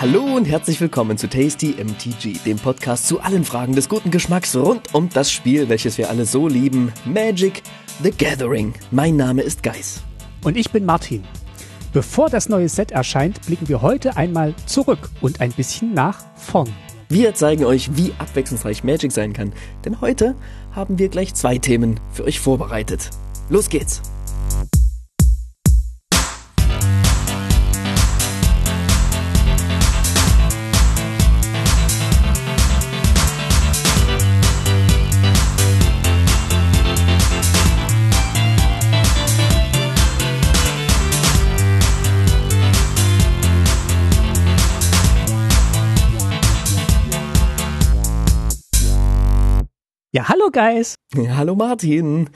Hallo und herzlich willkommen zu Tasty MTG, dem Podcast zu allen Fragen des guten Geschmacks rund um das Spiel, welches wir alle so lieben, Magic the Gathering. Mein Name ist Geis. Und ich bin Martin. Bevor das neue Set erscheint, blicken wir heute einmal zurück und ein bisschen nach vorn. Wir zeigen euch, wie abwechslungsreich Magic sein kann, denn heute haben wir gleich zwei Themen für euch vorbereitet. Los geht's! Ja, hallo Guys. Ja, hallo Martin.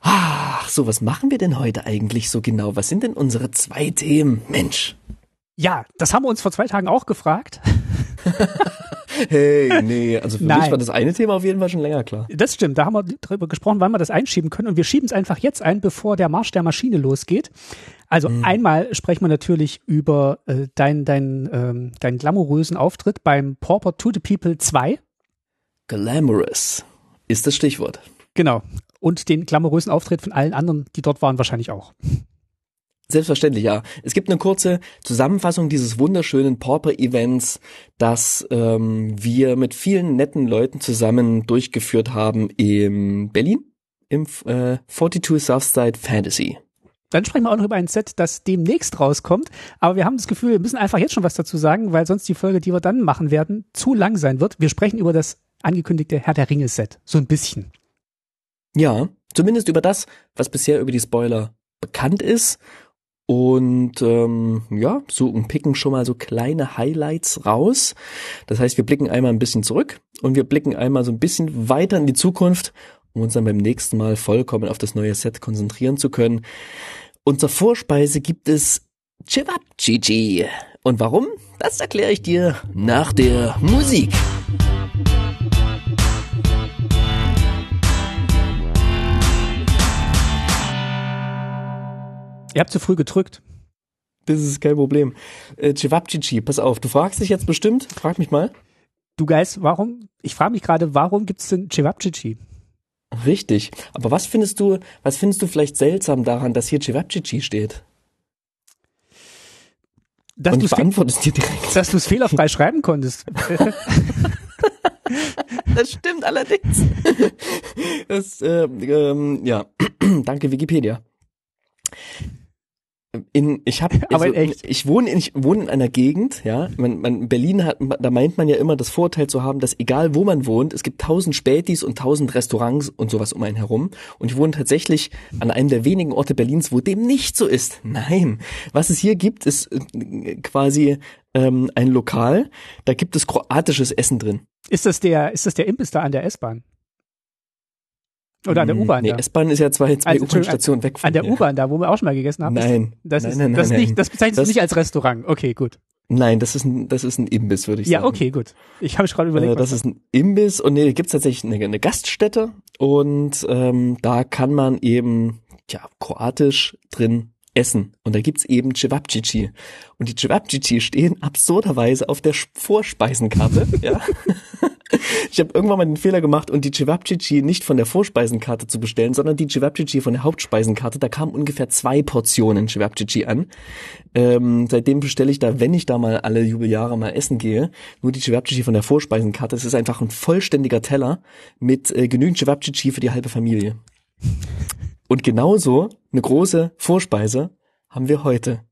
Ach, so, was machen wir denn heute eigentlich so genau? Was sind denn unsere zwei Themen? Mensch. Ja, das haben wir uns vor zwei Tagen auch gefragt. hey, nee, also für Nein. mich war das eine Thema auf jeden Fall schon länger klar. Das stimmt, da haben wir drüber gesprochen, wann wir das einschieben können und wir schieben es einfach jetzt ein, bevor der Marsch der Maschine losgeht. Also Mhm. einmal sprechen wir natürlich über äh, deinen dein, ähm, deinen glamourösen Auftritt beim Pauper to the People 2. Glamorous ist das Stichwort. Genau. Und den glamourösen Auftritt von allen anderen, die dort waren, wahrscheinlich auch. Selbstverständlich, ja. Es gibt eine kurze Zusammenfassung dieses wunderschönen Pauper-Events, das ähm, wir mit vielen netten Leuten zusammen durchgeführt haben in Berlin, im äh, 42 Southside Fantasy. Dann sprechen wir auch noch über ein Set, das demnächst rauskommt. Aber wir haben das Gefühl, wir müssen einfach jetzt schon was dazu sagen, weil sonst die Folge, die wir dann machen werden, zu lang sein wird. Wir sprechen über das angekündigte Herr der Ringe Set. So ein bisschen. Ja, zumindest über das, was bisher über die Spoiler bekannt ist. Und ähm, ja, und picken schon mal so kleine Highlights raus. Das heißt, wir blicken einmal ein bisschen zurück und wir blicken einmal so ein bisschen weiter in die Zukunft, um uns dann beim nächsten Mal vollkommen auf das neue Set konzentrieren zu können. Und zur Vorspeise gibt es Chivapchichi. Und warum? Das erkläre ich dir nach der Musik. Ihr habt zu früh gedrückt. Das ist kein Problem. Äh, Chivapchichi, pass auf, du fragst dich jetzt bestimmt, frag mich mal. Du Geist, warum? Ich frage mich gerade, warum gibt's denn Cevapcici? Richtig. Aber was findest du, was findest du vielleicht seltsam daran, dass hier Chivapchichi steht? Dass Und du ich beantworte es dir direkt. dass du's fehlerfrei schreiben konntest. Das stimmt allerdings. Das, äh, ähm, ja, danke Wikipedia. In, ich habe, echt? ich wohne, in, ich wohne in einer Gegend, ja. Man, man, Berlin hat, da meint man ja immer das Vorteil zu haben, dass egal wo man wohnt, es gibt tausend Spätis und tausend Restaurants und sowas um einen herum. Und ich wohne tatsächlich an einem der wenigen Orte Berlins, wo dem nicht so ist. Nein, was es hier gibt, ist äh, quasi ähm, ein Lokal. Da gibt es kroatisches Essen drin. Ist das der, ist das der Imbiss da an der S-Bahn? Oder an der Hm, U-Bahn Nee? S-Bahn ist ja zwei, zwei Also, U-Bahn-Stationen weg von An der hier. U-Bahn da, wo wir auch schon mal gegessen haben? Nein. Das, Nein, ist, nein, das, nein, nicht, das bezeichnest Das- du nicht als Restaurant. Okay, gut. Nein, das ist ein, das ist ein Imbiss, würde ich Ja, sagen. okay, gut. Ich habe gerade überlegt, Äh, das ist ein Imbiss und nee, da gibt's tatsächlich eine, eine Gaststätte und ähm, da kann man eben, tja, kroatisch drin essen. Und da gibt's eben Cevapcici. Und die Cevapcici stehen absurderweise auf der Vorspeisenkarte, ja. Ich habe irgendwann mal den Fehler gemacht und die Cevapcici nicht von der Vorspeisenkarte zu bestellen, sondern die Cevapcici von der Hauptspeisenkarte. Da kamen ungefähr zwei Portionen Cevapcici an. Ähm, seitdem bestelle ich da, wenn ich da mal alle Jubeljahre mal essen gehe, nur die Cevapcici von der Vorspeisenkarte. Es ist einfach ein vollständiger Teller mit äh, genügend Cevapcici für die halbe Familie. Und genauso eine große Vorspeise haben wir heute.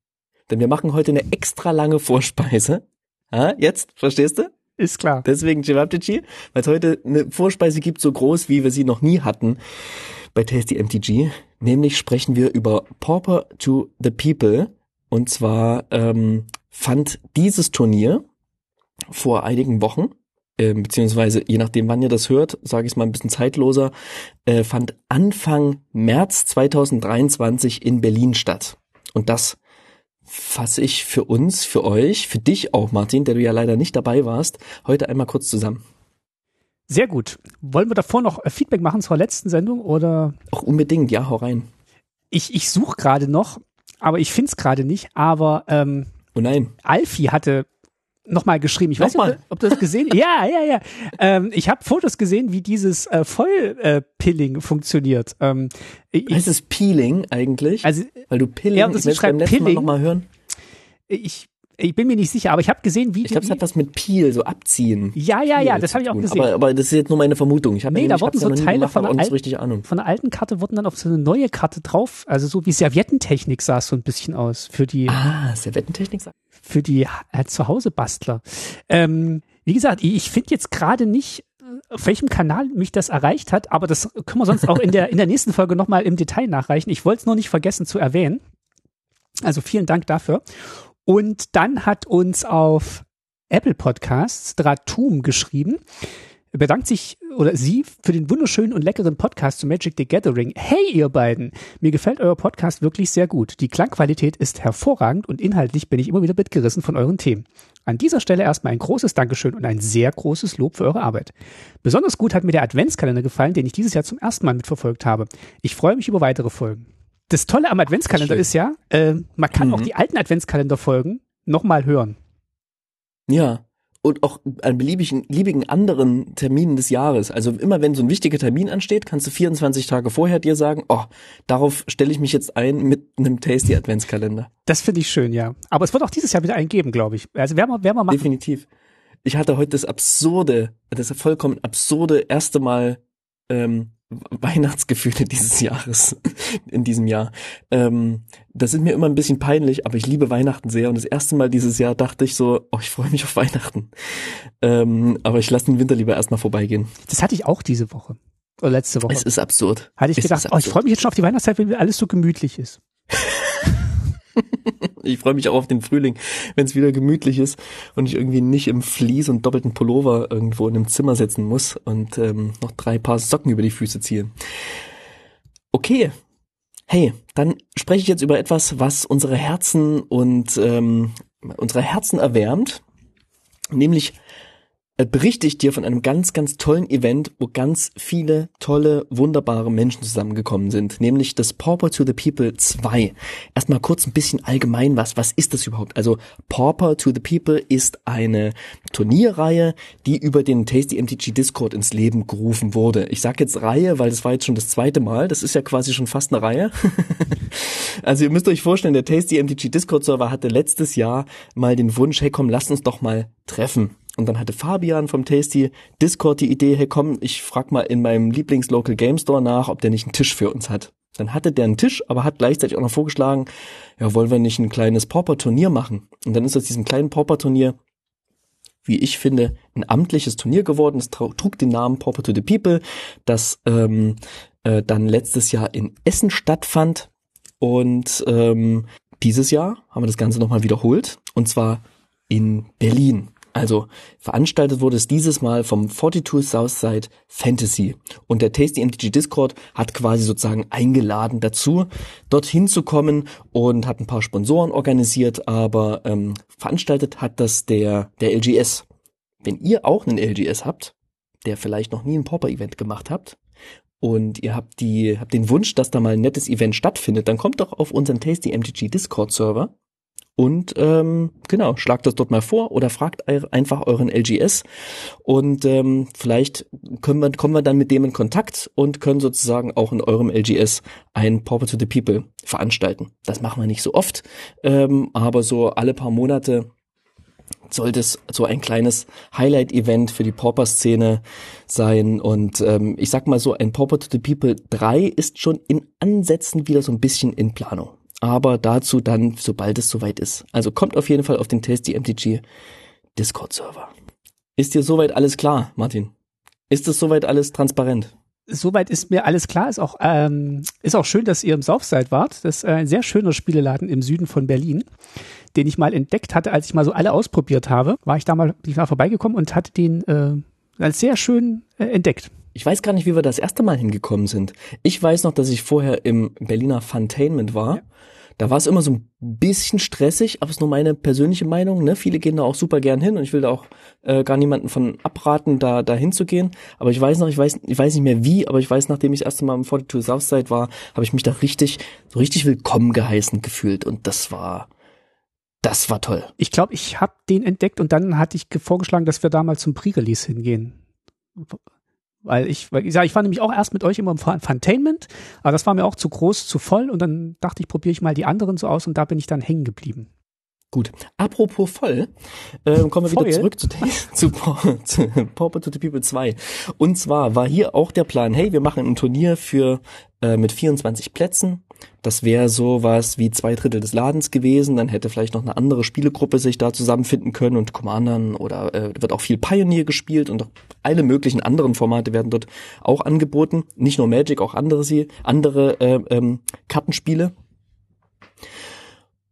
Denn wir machen heute eine extra lange Vorspeise. Ah, jetzt, verstehst du? Ist klar. Deswegen Cevapcici, weil es heute eine Vorspeise gibt, so groß, wie wir sie noch nie hatten bei Tasty MTG. Nämlich sprechen wir über Pauper to the People. Und zwar ähm, fand dieses Turnier vor einigen Wochen, äh, beziehungsweise je nachdem, wann ihr das hört, sage ich es mal ein bisschen zeitloser, äh, fand Anfang März 2023 in Berlin statt. Und das fasse ich für uns, für euch, für dich auch, Martin, der du ja leider nicht dabei warst, heute einmal kurz zusammen. Sehr gut. Wollen wir davor noch äh, Feedback machen zur letzten Sendung oder? Auch unbedingt, ja, hau rein. Ich, ich suche gerade noch, aber ich finde es gerade nicht. Aber ähm, Oh nein. Alfie hatte nochmal geschrieben. Ich weiß nicht, ob, ob du das gesehen Ja, ja, ja. Ähm, ich habe Fotos gesehen, wie dieses äh, Vollpilling äh, funktioniert. Ähm, ich, heißt es Peeling eigentlich? Also, Weil du Pilling, ja, das ich beim letzten Pilling. Mal noch mal hören. Ich ich bin mir nicht sicher, aber ich habe gesehen, wie Ich glaube, es hat was mit Peel, so abziehen. Ja, ja, Peel ja, das habe ich auch gesehen. Aber, aber das ist jetzt nur meine Vermutung. Ich hab Nee, da wurden so Teile gemacht, von nicht so alten- richtig Ahnung. Von der alten Karte wurden dann auf so eine neue Karte drauf, also so wie Serviettentechnik sah es so ein bisschen aus für die Ah, Servettentechnik sagt. für die äh, Zuhause-Bastler. Ähm, wie gesagt, ich, ich finde jetzt gerade nicht, äh, auf welchem Kanal mich das erreicht hat, aber das können wir sonst auch in der, in der nächsten Folge nochmal im Detail nachreichen. Ich wollte es nur nicht vergessen zu erwähnen. Also vielen Dank dafür. Und dann hat uns auf Apple Podcasts Dratum geschrieben, bedankt sich oder sie für den wunderschönen und leckeren Podcast zu Magic the Gathering. Hey ihr beiden, mir gefällt euer Podcast wirklich sehr gut. Die Klangqualität ist hervorragend und inhaltlich bin ich immer wieder mitgerissen von euren Themen. An dieser Stelle erstmal ein großes Dankeschön und ein sehr großes Lob für eure Arbeit. Besonders gut hat mir der Adventskalender gefallen, den ich dieses Jahr zum ersten Mal mitverfolgt habe. Ich freue mich über weitere Folgen. Das Tolle am Adventskalender Schön. ist ja, äh, man kann Mhm. auch die alten Adventskalenderfolgen nochmal hören. Ja. Und auch an beliebigen, beliebigen anderen Terminen des Jahres. Also immer wenn so ein wichtiger Termin ansteht, kannst du 24 Tage vorher dir sagen, oh, darauf stelle ich mich jetzt ein mit einem Tasty Adventskalender. Das finde ich schön, ja. Aber es wird auch dieses Jahr wieder einen geben, glaube ich. Also werden wir, werden wir machen. Definitiv. Ich hatte heute das absurde, das vollkommen absurde erste Mal ähm, Weihnachtsgefühle dieses Jahres, in diesem Jahr. Ähm, das sind mir immer ein bisschen peinlich, aber ich liebe Weihnachten sehr. Und das erste Mal dieses Jahr dachte ich so, oh, ich freue mich auf Weihnachten. Ähm, aber ich lasse den Winter lieber erstmal vorbeigehen. Das hatte ich auch diese Woche. Oder letzte Woche. Es ist absurd. Hatte ich es gedacht, oh, ich freue mich jetzt schon auf die Weihnachtszeit, wenn alles so gemütlich ist. Ich freue mich auch auf den Frühling, wenn es wieder gemütlich ist und ich irgendwie nicht im Vlies und doppelten Pullover irgendwo in einem Zimmer sitzen muss und ähm, noch drei Paar Socken über die Füße ziehe. Okay. Hey, dann spreche ich jetzt über etwas, was unsere Herzen und ähm, unsere Herzen erwärmt, nämlich berichte ich dir von einem ganz, ganz tollen Event, wo ganz viele tolle, wunderbare Menschen zusammengekommen sind, nämlich das Pauper to the People 2. Erstmal kurz ein bisschen allgemein was, was ist das überhaupt? Also Pauper to the People ist eine Turnierreihe, die über den Tasty MTG Discord ins Leben gerufen wurde. Ich sage jetzt Reihe, weil das war jetzt schon das zweite Mal, das ist ja quasi schon fast eine Reihe. Also ihr müsst euch vorstellen, der Tasty MTG Discord Server hatte letztes Jahr mal den Wunsch, hey komm, lasst uns doch mal treffen. Und dann hatte Fabian vom Tasty Discord die Idee, hey komm, ich frag mal in meinem Lieblings-Local Game Store nach, ob der nicht einen Tisch für uns hat. Dann hatte der einen Tisch, aber hat gleichzeitig auch noch vorgeschlagen, ja, wollen wir nicht ein kleines Pauper-Turnier machen? Und dann ist aus diesem kleinen Pauper-Turnier wie ich finde, ein amtliches Turnier geworden. Es trug den Namen Pauper to the People, das ähm, äh, dann letztes Jahr in Essen stattfand. Und ähm, dieses Jahr haben wir das Ganze nochmal wiederholt. Und zwar in Berlin. Also veranstaltet wurde es dieses Mal vom 42 Southside Fantasy. Und der Tasty MTG Discord hat quasi sozusagen eingeladen dazu, dorthin zu kommen und hat ein paar Sponsoren organisiert, aber ähm, veranstaltet hat das der, der LGS. Wenn ihr auch einen LGS habt, der vielleicht noch nie ein Popper-Event gemacht habt, und ihr habt die, habt den Wunsch, dass da mal ein nettes Event stattfindet, dann kommt doch auf unseren Tasty MTG Discord Server und ähm, genau, schlagt das dort mal vor oder fragt ei- einfach euren LGS und ähm, vielleicht können wir, kommen wir dann mit dem in Kontakt und können sozusagen auch in eurem LGS ein Pauper to the People veranstalten. Das machen wir nicht so oft, ähm, aber so alle paar Monate sollte es so ein kleines Highlight-Event für die Pauper-Szene sein. Und ähm, ich sag mal so, ein Pauper to the People 3 ist schon in Ansätzen wieder so ein bisschen in Planung. Aber dazu dann, sobald es soweit ist. Also kommt auf jeden Fall auf den Tasty MTG Discord-Server. Ist dir soweit alles klar, Martin? Ist es soweit alles transparent? Soweit ist mir alles klar. Ist auch, ähm, ist auch schön, dass ihr im Southside wart. Das ist ein sehr schöner Spieleladen im Süden von Berlin, den ich mal entdeckt hatte, als ich mal so alle ausprobiert habe. War ich da mal, bin ich mal vorbeigekommen und hatte den äh, als sehr schön äh, entdeckt. Ich weiß gar nicht, wie wir das erste Mal hingekommen sind. Ich weiß noch, dass ich vorher im Berliner Funtainment war. Ja. Da war es immer so ein bisschen stressig, aber es ist nur meine persönliche Meinung. Ne? Viele gehen da auch super gern hin und ich will da auch äh, gar niemanden von abraten, da da hinzugehen. Aber ich weiß noch, ich weiß, ich weiß nicht mehr wie, aber ich weiß, nachdem ich das erste Mal im 42 Southside war, habe ich mich da richtig, so richtig willkommen geheißen gefühlt und das war Das war toll. Ich glaube, ich habe den entdeckt und dann hatte ich vorgeschlagen, dass wir da mal zum Pre-Release hingehen. Weil ich, weil ich sag, ich war nämlich auch erst mit euch immer im Funtainment, aber das war mir auch zu groß, zu voll und dann dachte ich, probiere ich mal die anderen so aus und da bin ich dann hängen geblieben. Gut. Apropos voll, äh, kommen wir Voll? wieder zurück zu, zu, Paw- zu Pauper to the People 2. Und zwar war hier auch der Plan, hey, wir machen ein Turnier für äh, mit 24 Plätzen. Das wäre sowas wie zwei Drittel des Ladens gewesen. Dann hätte vielleicht noch eine andere Spielegruppe sich da zusammenfinden können und Commandern oder äh, wird auch viel Pioneer gespielt und alle möglichen anderen Formate werden dort auch angeboten. Nicht nur Magic, auch andere sie, andere äh, ähm, Kartenspiele.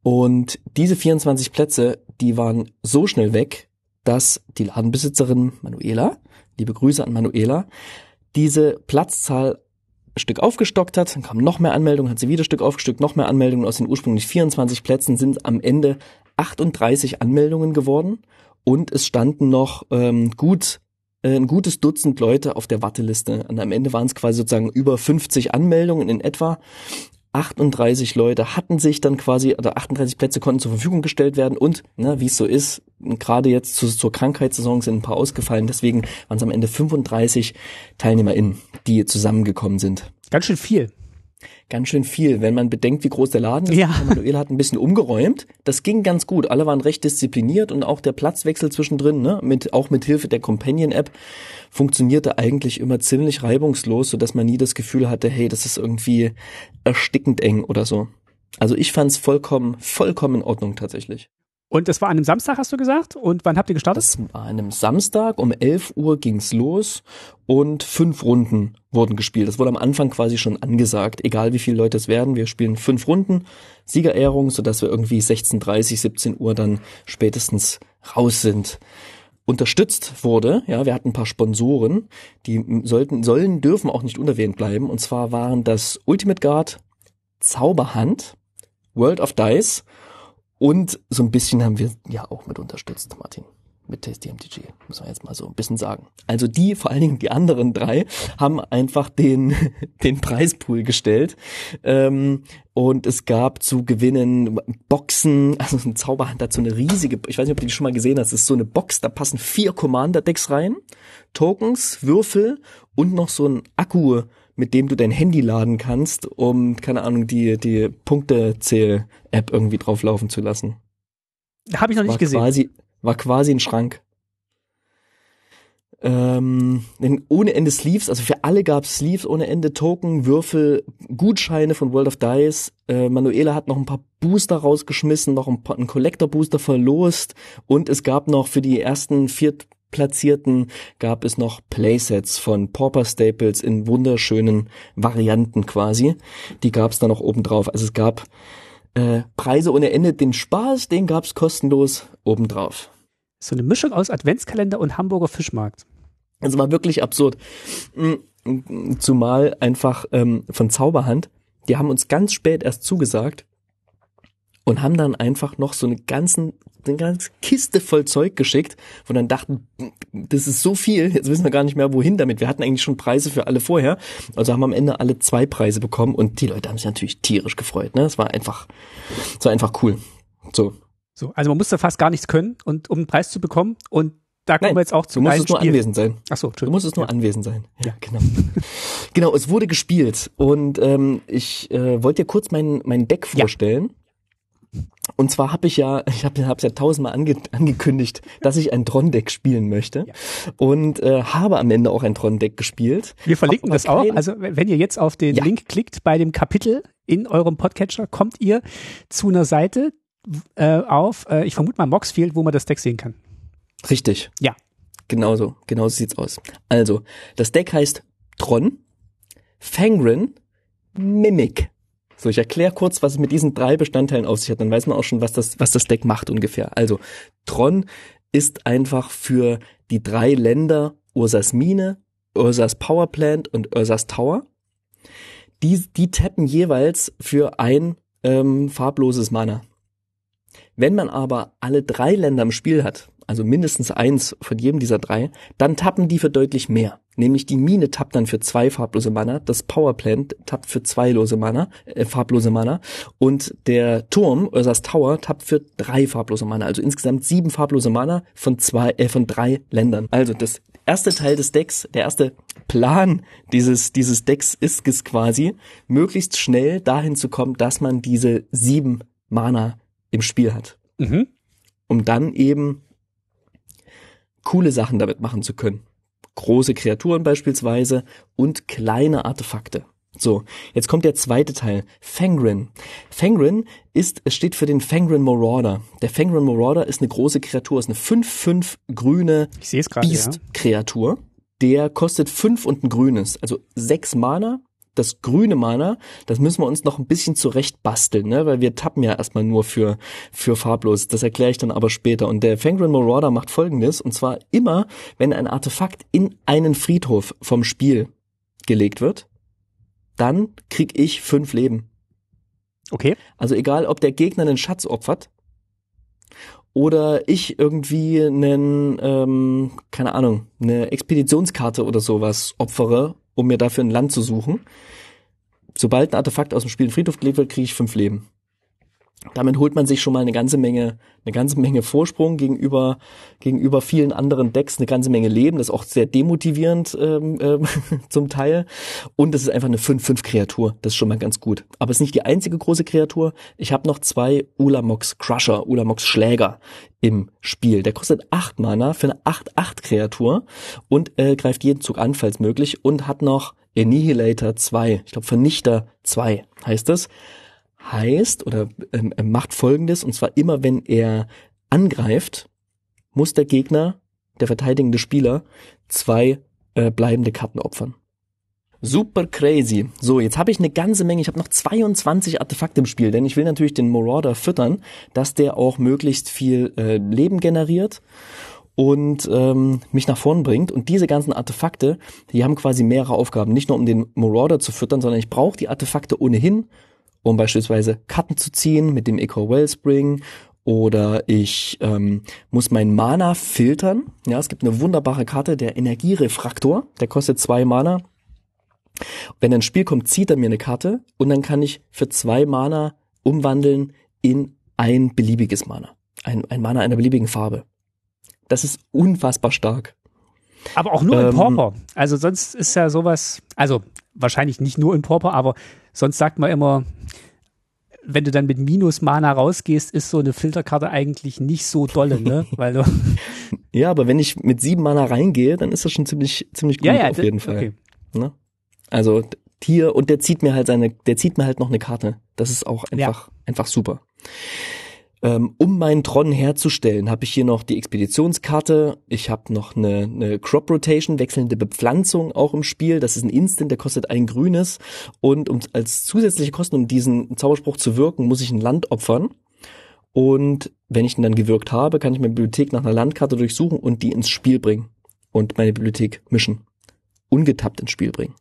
Und diese 24 Plätze, die waren so schnell weg, dass die Ladenbesitzerin Manuela, liebe Grüße an Manuela, diese Platzzahl Stück aufgestockt hat, dann kamen noch mehr Anmeldungen, hat sie wieder Stück aufgestockt, noch mehr Anmeldungen. Aus den ursprünglich 24 Plätzen sind am Ende 38 Anmeldungen geworden und es standen noch ähm, gut äh, ein gutes Dutzend Leute auf der Warteliste. Und am Ende waren es quasi sozusagen über 50 Anmeldungen in etwa. 38 Leute hatten sich dann quasi, oder 38 Plätze konnten zur Verfügung gestellt werden und, ne, wie es so ist, gerade jetzt zu, zur Krankheitssaison sind ein paar ausgefallen, deswegen waren es am Ende 35 TeilnehmerInnen, die zusammengekommen sind. Ganz schön viel. Ganz schön viel, wenn man bedenkt, wie groß der Laden ist. Ja. Manuel hat ein bisschen umgeräumt. Das ging ganz gut. Alle waren recht diszipliniert und auch der Platzwechsel zwischendrin, ne, mit, auch mit Hilfe der Companion-App, funktionierte eigentlich immer ziemlich reibungslos, sodass man nie das Gefühl hatte, hey, das ist irgendwie erstickend eng oder so. Also ich fand's vollkommen, vollkommen in Ordnung tatsächlich. Und das war an einem Samstag, hast du gesagt? Und wann habt ihr gestartet? Das war an einem Samstag, um 11 Uhr ging's los und fünf Runden wurden gespielt. Das wurde am Anfang quasi schon angesagt, egal wie viele Leute es werden. Wir spielen fünf Runden, Siegerehrung, sodass wir irgendwie 16.30, 17 Uhr dann spätestens raus sind. Unterstützt wurde, ja, wir hatten ein paar Sponsoren, die sollten, sollen, dürfen auch nicht unerwähnt bleiben. Und zwar waren das Ultimate Guard, Zauberhand, World of Dice und so ein bisschen haben wir ja auch mit unterstützt, Martin. Mit Tasty MTG, muss man jetzt mal so ein bisschen sagen. Also die, vor allen Dingen die anderen drei, haben einfach den, den Preispool gestellt. Ähm, und es gab zu gewinnen Boxen, also ein Zauberhand so eine riesige, ich weiß nicht, ob du die schon mal gesehen hast, das ist so eine Box, da passen vier Commander-Decks rein, Tokens, Würfel und noch so ein Akku, mit dem du dein Handy laden kannst, um, keine Ahnung, die, die Punktezähl-App irgendwie drauflaufen zu lassen. Habe ich noch nicht war gesehen. Quasi, war quasi ein Schrank. Ähm, denn ohne Ende Sleeves, also für alle gab es Sleeves ohne Ende, Token, Würfel, Gutscheine von World of Dice. Äh, Manuela hat noch ein paar Booster rausgeschmissen, noch ein, paar, ein Collector-Booster verlost und es gab noch für die ersten Viertplatzierten gab es noch Playsets von Pauper Staples in wunderschönen Varianten quasi. Die gab es dann noch oben drauf. Also es gab äh, Preise ohne Ende, den Spaß, den gab's kostenlos obendrauf. So eine Mischung aus Adventskalender und Hamburger Fischmarkt. Es war wirklich absurd. Mm, Zumal einfach ähm, von Zauberhand, die haben uns ganz spät erst zugesagt und haben dann einfach noch so eine ganzen eine ganze Kiste voll Zeug geschickt, wo dann dachten, das ist so viel, jetzt wissen wir gar nicht mehr, wohin damit. Wir hatten eigentlich schon Preise für alle vorher, also haben am Ende alle zwei Preise bekommen und die Leute haben sich natürlich tierisch gefreut. Ne? Es war einfach, es war einfach cool. So, So, also man musste fast gar nichts können und um einen Preis zu bekommen und da kommen Nein, wir jetzt auch zu du einem musstest nur Spiel. anwesend sein. Ach so, Du Entschuldigung. musstest nur anwesend sein. Ja, genau. genau, es wurde gespielt und ähm, ich äh, wollte dir kurz mein, mein Deck Ja. Und zwar habe ich ja, ich habe es ja tausendmal ange angekündigt, dass ich ein Tron-Deck spielen möchte Ja. und äh, habe am Ende auch ein Tron-Deck gespielt. Wir verlinken das auch. Also wenn ihr jetzt auf den Ja. Link klickt bei dem Kapitel in eurem Podcatcher, kommt ihr zu einer Seite äh, auf, äh, ich vermute mal Moxfield, wo man das Deck sehen kann. Richtig. Ja. Genauso, genauso sieht's aus. Also, das Deck heißt Tron, Fangren, Mimic. So, ich erkläre kurz, was es mit diesen drei Bestandteilen auf sich hat, dann weiß man auch schon, was das, was das Deck macht ungefähr. Also, Tron ist einfach für die drei Länder Ursas Mine, Ursas Power Plant und Ursas Tower. Die, die tappen jeweils für ein ähm, farbloses Mana. Wenn man aber alle drei Länder im Spiel hat, also mindestens eins von jedem dieser drei, dann tappen die für deutlich mehr. Nämlich die Mine tappt dann für zwei farblose Mana, das Powerplant tappt für zwei lose Mana, äh, farblose Mana und der Turm, also das Tower, tappt für drei farblose Mana. Also insgesamt sieben farblose Mana von zwei, äh, von drei Ländern. Also das erste Teil des Decks, der erste Plan dieses, dieses Decks ist es quasi, möglichst schnell dahin zu kommen, dass man diese sieben Mana im Spiel hat. Mhm. Um dann eben coole Sachen damit machen zu können große Kreaturen beispielsweise und kleine Artefakte. So, jetzt kommt der zweite Teil. Fangren. Fangren ist, es steht für den Fangren Marauder. Der Fangren Marauder ist eine große Kreatur, ist eine 5-5 grüne Beast-Kreatur. Der kostet 5 und ein grünes, also 6 Mana das grüne Mana, das müssen wir uns noch ein bisschen zurecht basteln, ne? weil wir tappen ja erstmal nur für, für farblos. Das erkläre ich dann aber später. Und der Fangren Marauder macht folgendes, und zwar immer, wenn ein Artefakt in einen Friedhof vom Spiel gelegt wird, dann krieg ich fünf Leben. Okay. Also egal, ob der Gegner einen Schatz opfert oder ich irgendwie einen, ähm, keine Ahnung, eine Expeditionskarte oder sowas opfere um mir dafür ein Land zu suchen. Sobald ein Artefakt aus dem Spiel in Friedhof gelegt wird, kriege ich fünf Leben. Damit holt man sich schon mal eine ganze Menge, eine ganze Menge Vorsprung gegenüber gegenüber vielen anderen Decks, eine ganze Menge Leben. Das ist auch sehr demotivierend ähm, ähm, zum Teil. Und es ist einfach eine 5-5-Kreatur. Das ist schon mal ganz gut. Aber es ist nicht die einzige große Kreatur. Ich habe noch zwei Ulamox Crusher, Ulamox Schläger im Spiel. Der kostet 8 Mana für eine 8-8-Kreatur und äh, greift jeden Zug an, falls möglich, und hat noch Annihilator 2. Ich glaube Vernichter 2 heißt es heißt oder ähm, macht folgendes, und zwar immer wenn er angreift, muss der Gegner, der verteidigende Spieler, zwei äh, bleibende Karten opfern. Super crazy. So, jetzt habe ich eine ganze Menge, ich habe noch 22 Artefakte im Spiel, denn ich will natürlich den Marauder füttern, dass der auch möglichst viel äh, Leben generiert und ähm, mich nach vorn bringt. Und diese ganzen Artefakte, die haben quasi mehrere Aufgaben. Nicht nur um den Marauder zu füttern, sondern ich brauche die Artefakte ohnehin, um beispielsweise Karten zu ziehen mit dem Echo Wellspring oder ich ähm, muss mein Mana filtern. Ja, es gibt eine wunderbare Karte, der Energierefraktor, der kostet zwei Mana. Wenn ein Spiel kommt, zieht er mir eine Karte und dann kann ich für zwei Mana umwandeln in ein beliebiges Mana. Ein, ein Mana einer beliebigen Farbe. Das ist unfassbar stark. Aber auch nur ähm, in Pauper. Also sonst ist ja sowas, also wahrscheinlich nicht nur in Pauper, aber sonst sagt man immer, wenn du dann mit Minus-Mana rausgehst, ist so eine Filterkarte eigentlich nicht so dolle, ne? Weil du ja, aber wenn ich mit sieben Mana reingehe, dann ist das schon ziemlich, ziemlich gut ja, ja, auf jeden Fall. Okay. Ne? Also hier, und der zieht mir halt seine, der zieht mir halt noch eine Karte. Das ist auch einfach, ja. einfach super. Ähm, um meinen Tron herzustellen, habe ich hier noch die Expeditionskarte. Ich habe noch eine, eine Crop Rotation, wechselnde Bepflanzung auch im Spiel. Das ist ein Instant, der kostet ein grünes. Und um, als zusätzliche Kosten, um diesen Zauberspruch zu wirken, muss ich ein Land opfern. Und wenn ich ihn dann gewirkt habe, kann ich meine Bibliothek nach einer Landkarte durchsuchen und die ins Spiel bringen. Und meine Bibliothek mischen. Ungetappt ins Spiel bringen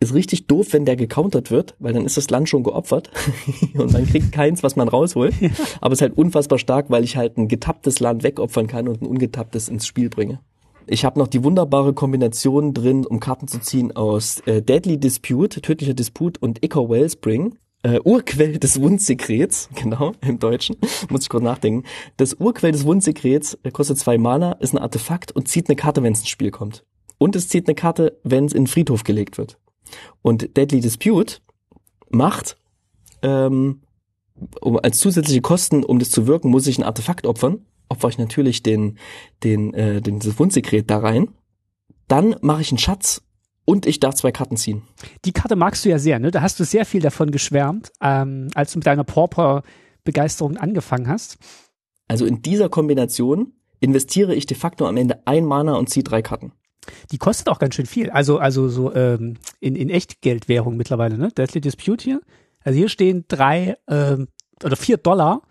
ist richtig doof, wenn der gecountert wird, weil dann ist das Land schon geopfert und man kriegt keins, was man rausholt. Aber es ist halt unfassbar stark, weil ich halt ein getapptes Land wegopfern kann und ein ungetapptes ins Spiel bringe. Ich habe noch die wunderbare Kombination drin, um Karten zu ziehen aus äh, Deadly Dispute, tödlicher Disput und Echo Wellspring. Äh, Urquell des Wundsekrets, genau, im Deutschen, muss ich kurz nachdenken. Das Urquell des Wundsekrets kostet zwei Mana, ist ein Artefakt und zieht eine Karte, wenn es ins Spiel kommt. Und es zieht eine Karte, wenn es in den Friedhof gelegt wird. Und Deadly Dispute macht, ähm, um, als zusätzliche Kosten, um das zu wirken, muss ich ein Artefakt opfern. Opfer ich natürlich den, den, äh, den, das Wundsekret da rein. Dann mache ich einen Schatz und ich darf zwei Karten ziehen. Die Karte magst du ja sehr, ne? Da hast du sehr viel davon geschwärmt, ähm, als du mit deiner Pauper-Begeisterung angefangen hast. Also in dieser Kombination investiere ich de facto am Ende ein Mana und ziehe drei Karten. Die kostet auch ganz schön viel. Also, also so ähm, in, in Echtgeldwährung mittlerweile, ne? Deadly Dispute hier. Also hier stehen drei ähm, oder vier Dollar.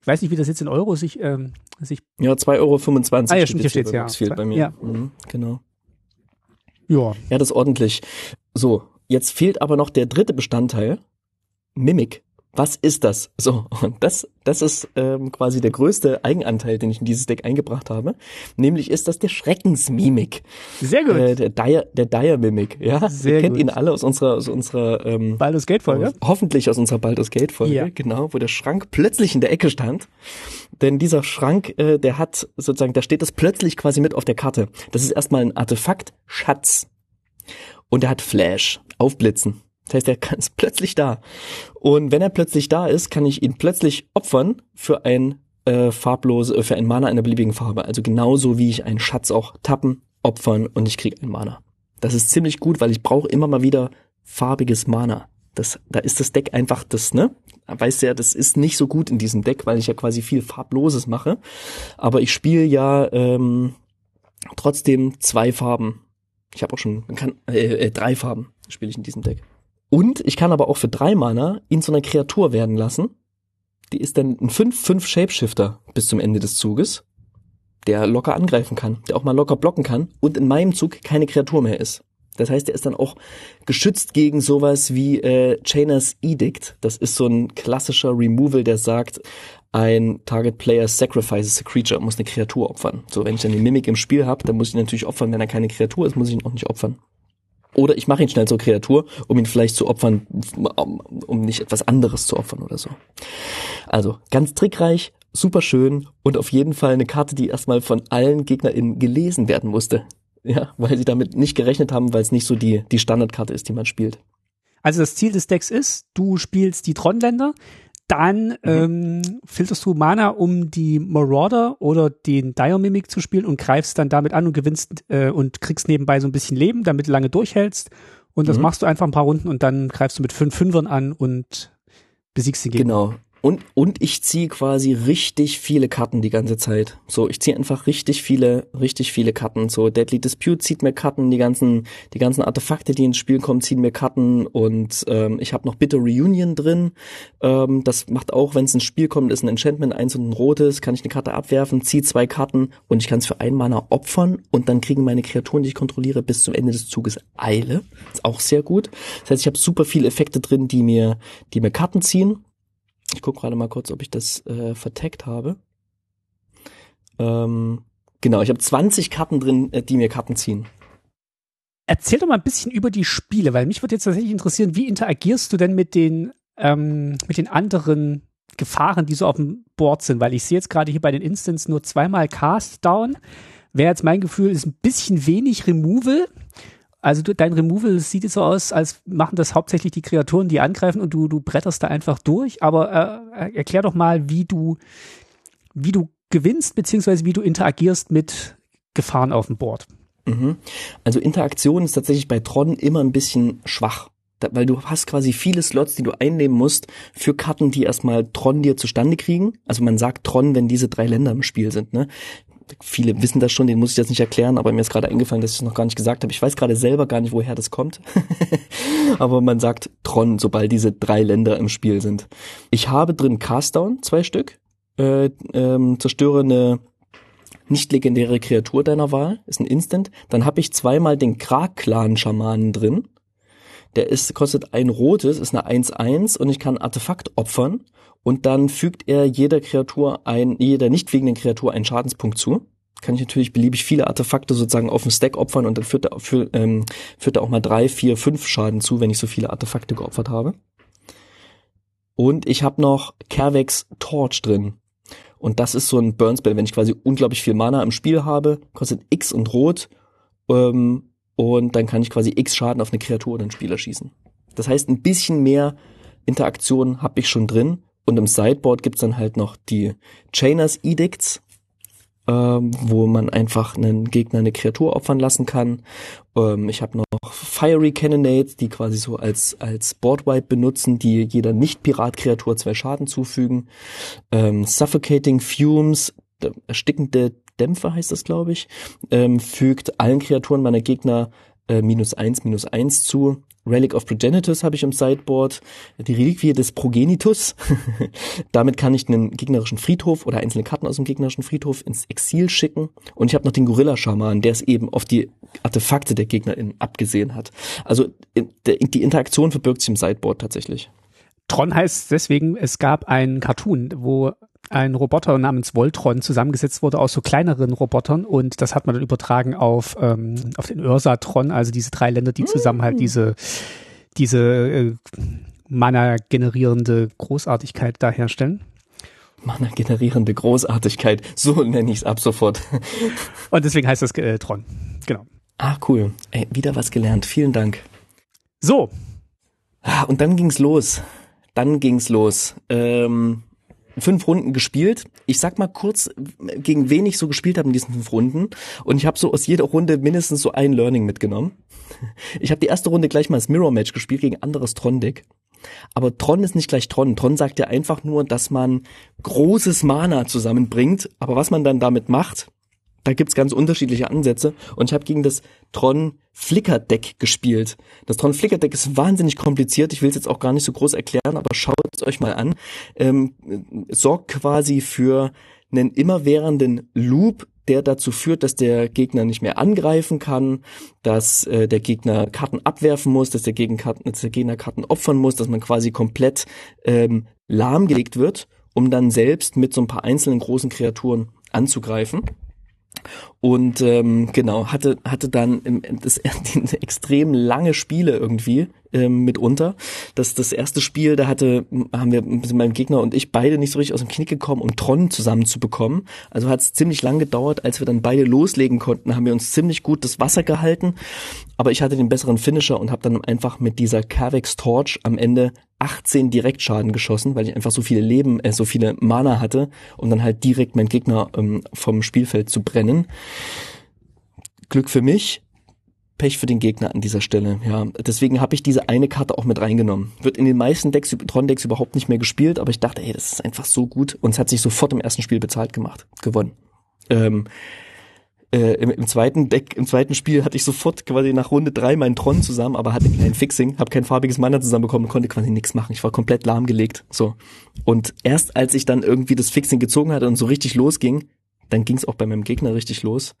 Ich weiß nicht, wie das jetzt in Euro sich, ähm, sich. Ja, 2,25 Euro. Ah, ja, stimmt, hier steht's, ja. Das fehlt bei mir. Ja. Mhm, genau. Ja. Ja, das ist ordentlich. So, jetzt fehlt aber noch der dritte Bestandteil. Mimic. Was ist das? So, und das, das ist ähm, quasi der größte Eigenanteil, den ich in dieses Deck eingebracht habe. Nämlich ist das der Schreckensmimik. Sehr gut. Äh, der Dire, der Dire Mimic, ja. Sehr Ihr kennt gut. ihn alle aus unserer, aus unserer ähm, Baldur's Gate Folge. Hoffentlich aus unserer Baldur's Gate Folge, Ja. genau, wo der Schrank plötzlich in der Ecke stand. Denn dieser Schrank, äh, der hat sozusagen, da steht das plötzlich quasi mit auf der Karte. Das ist erstmal ein Artefakt, Schatz. Und er hat Flash, Aufblitzen. Das heißt, er kann- ist plötzlich da. Und wenn er plötzlich da ist, kann ich ihn plötzlich opfern für ein äh, farblose, äh, für ein Mana einer beliebigen Farbe. Also genauso wie ich einen Schatz auch tappen, opfern und ich kriege ein Mana. Das ist ziemlich gut, weil ich brauche immer mal wieder farbiges Mana. Das, da ist das Deck einfach das, ne? Weißt ja, das ist nicht so gut in diesem Deck, weil ich ja quasi viel Farbloses mache. Aber ich spiele ja ähm, trotzdem zwei Farben. Ich habe auch schon, man kann äh, äh, drei Farben spiele ich in diesem Deck. Und ich kann aber auch für drei Mana ihn zu einer Kreatur werden lassen. Die ist dann ein 5-5 Shapeshifter bis zum Ende des Zuges, der locker angreifen kann, der auch mal locker blocken kann und in meinem Zug keine Kreatur mehr ist. Das heißt, er ist dann auch geschützt gegen sowas wie äh, Chainer's Edict. Das ist so ein klassischer Removal, der sagt, ein Target Player sacrifices a creature, muss eine Kreatur opfern. So, wenn ich dann die Mimik im Spiel habe, dann muss ich ihn natürlich opfern. Wenn er keine Kreatur ist, muss ich ihn auch nicht opfern. Oder ich mache ihn schnell zur Kreatur, um ihn vielleicht zu opfern, um, nicht etwas anderes zu opfern oder so. Also ganz trickreich, super schön und auf jeden Fall eine Karte, die erstmal von allen GegnerInnen gelesen werden musste. Ja, weil sie damit nicht gerechnet haben, weil es nicht so die, die Standardkarte ist, die man spielt. Also das Ziel des Decks ist, du spielst die Tron-Länder, dann ähm, filterst du Mana, um die Marauder oder den Dire Mimic zu spielen und greifst dann damit an und gewinnst äh, und kriegst nebenbei so ein bisschen Leben, damit du lange durchhältst. Und das Mhm. machst du einfach ein paar Runden und dann greifst du mit fünf Fünfern an und besiegst den Gegner. Genau. Und, und ich ziehe quasi richtig viele Karten die ganze Zeit. So, ich ziehe einfach richtig viele, richtig viele Karten. So, Deadly Dispute zieht mir Karten, die ganzen, die ganzen Artefakte, die ins Spiel kommen, ziehen mir Karten. Und ähm, ich habe noch Bitter Reunion drin. Ähm, das macht auch, wenn es ins Spiel kommt, ist ein Enchantment, eins und ein rotes, kann ich eine Karte abwerfen, ziehe zwei Karten und ich kann es für ein Mana opfern und dann kriegen meine Kreaturen, die ich kontrolliere, bis zum Ende des Zuges Eile. Ist auch sehr gut. Das heißt, ich habe super viele Effekte drin, die mir, die mir Karten ziehen. Ich gucke gerade mal kurz, ob ich das äh, vertaggt habe. Ähm, genau, ich habe 20 Karten drin, äh, die mir Karten ziehen. Erzähl doch mal ein bisschen über die Spiele, weil mich würde jetzt tatsächlich interessieren, wie interagierst du denn mit den, ähm, mit den anderen Gefahren, die so auf dem Board sind? Weil ich sehe jetzt gerade hier bei den Instants nur zweimal Cast Down. Wäre jetzt mein Gefühl, ist ein bisschen wenig Removal. Also du, dein Removal sieht so aus, als machen das hauptsächlich die Kreaturen, die angreifen und du, du bretterst da einfach durch. Aber äh, erklär doch mal, wie du, wie du gewinnst, beziehungsweise wie du interagierst mit Gefahren auf dem Board. Mhm. Also Interaktion ist tatsächlich bei Tron immer ein bisschen schwach. Da, weil du hast quasi viele Slots, die du einnehmen musst für Karten, die erstmal Tron dir zustande kriegen. Also man sagt Tron, wenn diese drei Länder im Spiel sind. Ne? Viele wissen das schon, denen muss ich das nicht erklären, aber mir ist gerade eingefallen, dass ich es noch gar nicht gesagt habe. Ich weiß gerade selber gar nicht, woher das kommt. aber man sagt Tron, sobald diese drei Länder im Spiel sind. Ich habe drin Castdown, zwei Stück. Äh, ähm, zerstöre eine nicht legendäre Kreatur deiner Wahl, ist ein Instant. Dann habe ich zweimal den Krag-Clan-Schamanen drin. Der ist, kostet ein rotes, ist eine 1-1 und ich kann Artefakt opfern und dann fügt er jeder Kreatur ein, jeder nicht fliegenden Kreatur einen Schadenspunkt zu. Kann ich natürlich beliebig viele Artefakte sozusagen auf den Stack opfern und dann führt er, für, ähm, führt er auch mal drei, vier, fünf Schaden zu, wenn ich so viele Artefakte geopfert habe. Und ich habe noch Kervex Torch drin. Und das ist so ein Burn-Spell, wenn ich quasi unglaublich viel Mana im Spiel habe, kostet X und Rot, ähm, und dann kann ich quasi X Schaden auf eine Kreatur oder einen Spieler schießen. Das heißt, ein bisschen mehr Interaktion habe ich schon drin. Und im Sideboard gibt's dann halt noch die Chainers Edicts, ähm, wo man einfach einen Gegner eine Kreatur opfern lassen kann. Ähm, ich habe noch Fiery Cannonades, die quasi so als, als Boardwipe benutzen, die jeder Nicht-Pirat-Kreatur zwei Schaden zufügen. Ähm, Suffocating Fumes, erstickende Dämpfer heißt das, glaube ich, ähm, fügt allen Kreaturen meiner Gegner äh, minus eins, minus eins zu. Relic of Progenitus habe ich im Sideboard, die Reliquie des Progenitus. Damit kann ich einen gegnerischen Friedhof oder einzelne Karten aus dem gegnerischen Friedhof ins Exil schicken. Und ich habe noch den Gorilla-Schaman, der es eben auf die Artefakte der GegnerInnen abgesehen hat. Also die Interaktion verbirgt sich im Sideboard tatsächlich. Tron heißt deswegen, es gab einen Cartoon, wo ein Roboter namens Voltron zusammengesetzt wurde aus so kleineren Robotern und das hat man dann übertragen auf, ähm, auf den Ursatron, also diese drei Länder, die zusammen halt diese, diese äh, Mana generierende Großartigkeit da herstellen. Mana generierende Großartigkeit, so nenne ich es ab sofort. und deswegen heißt das äh, Tron. Genau. Ah, cool. Ey, wieder was gelernt. Vielen Dank. So. Ah, und dann ging's los. Dann ging's los. Ähm, fünf Runden gespielt. Ich sag mal kurz, gegen wen ich so gespielt habe in diesen fünf Runden. Und ich habe so aus jeder Runde mindestens so ein Learning mitgenommen. Ich habe die erste Runde gleich mal das Mirror Match gespielt gegen anderes Tron-Deck. Aber Tron ist nicht gleich Tron. Tron sagt ja einfach nur, dass man großes Mana zusammenbringt. Aber was man dann damit macht, da gibt's ganz unterschiedliche Ansätze. Und ich habe gegen das Tron Flicker Deck gespielt. Das Tron Flicker Deck ist wahnsinnig kompliziert. Ich will es jetzt auch gar nicht so groß erklären, aber schaut es euch mal an. Ähm, sorgt quasi für einen immerwährenden Loop, der dazu führt, dass der Gegner nicht mehr angreifen kann, dass äh, der Gegner Karten abwerfen muss, dass der, Gegner, dass der Gegner Karten opfern muss, dass man quasi komplett ähm, lahmgelegt wird, um dann selbst mit so ein paar einzelnen großen Kreaturen anzugreifen. Und ähm, genau, hatte, hatte dann im, das, extrem lange Spiele irgendwie ähm, mitunter. Das, das erste Spiel, da hatte, haben wir sind mein Gegner und ich beide nicht so richtig aus dem Knick gekommen, um Tron zusammenzubekommen. Also hat es ziemlich lang gedauert, als wir dann beide loslegen konnten, haben wir uns ziemlich gut das Wasser gehalten. Aber ich hatte den besseren Finisher und habe dann einfach mit dieser Cavex Torch am Ende 18 Direktschaden geschossen, weil ich einfach so viele Leben, äh, so viele Mana hatte, um dann halt direkt meinen Gegner ähm, vom Spielfeld zu brennen. Glück für mich, Pech für den Gegner an dieser Stelle. Ja, deswegen habe ich diese eine Karte auch mit reingenommen. Wird in den meisten Decks, Tron-Decks überhaupt nicht mehr gespielt, aber ich dachte, ey, das ist einfach so gut und es hat sich sofort im ersten Spiel bezahlt gemacht, gewonnen. Ähm, äh, im, im, zweiten Deck, im zweiten Spiel hatte ich sofort quasi nach Runde drei meinen Tron zusammen, aber hatte kein Fixing, habe kein farbiges Mana zusammenbekommen konnte quasi nichts machen. Ich war komplett lahmgelegt. So. Und erst als ich dann irgendwie das Fixing gezogen hatte und so richtig losging, dann ging es auch bei meinem Gegner richtig los.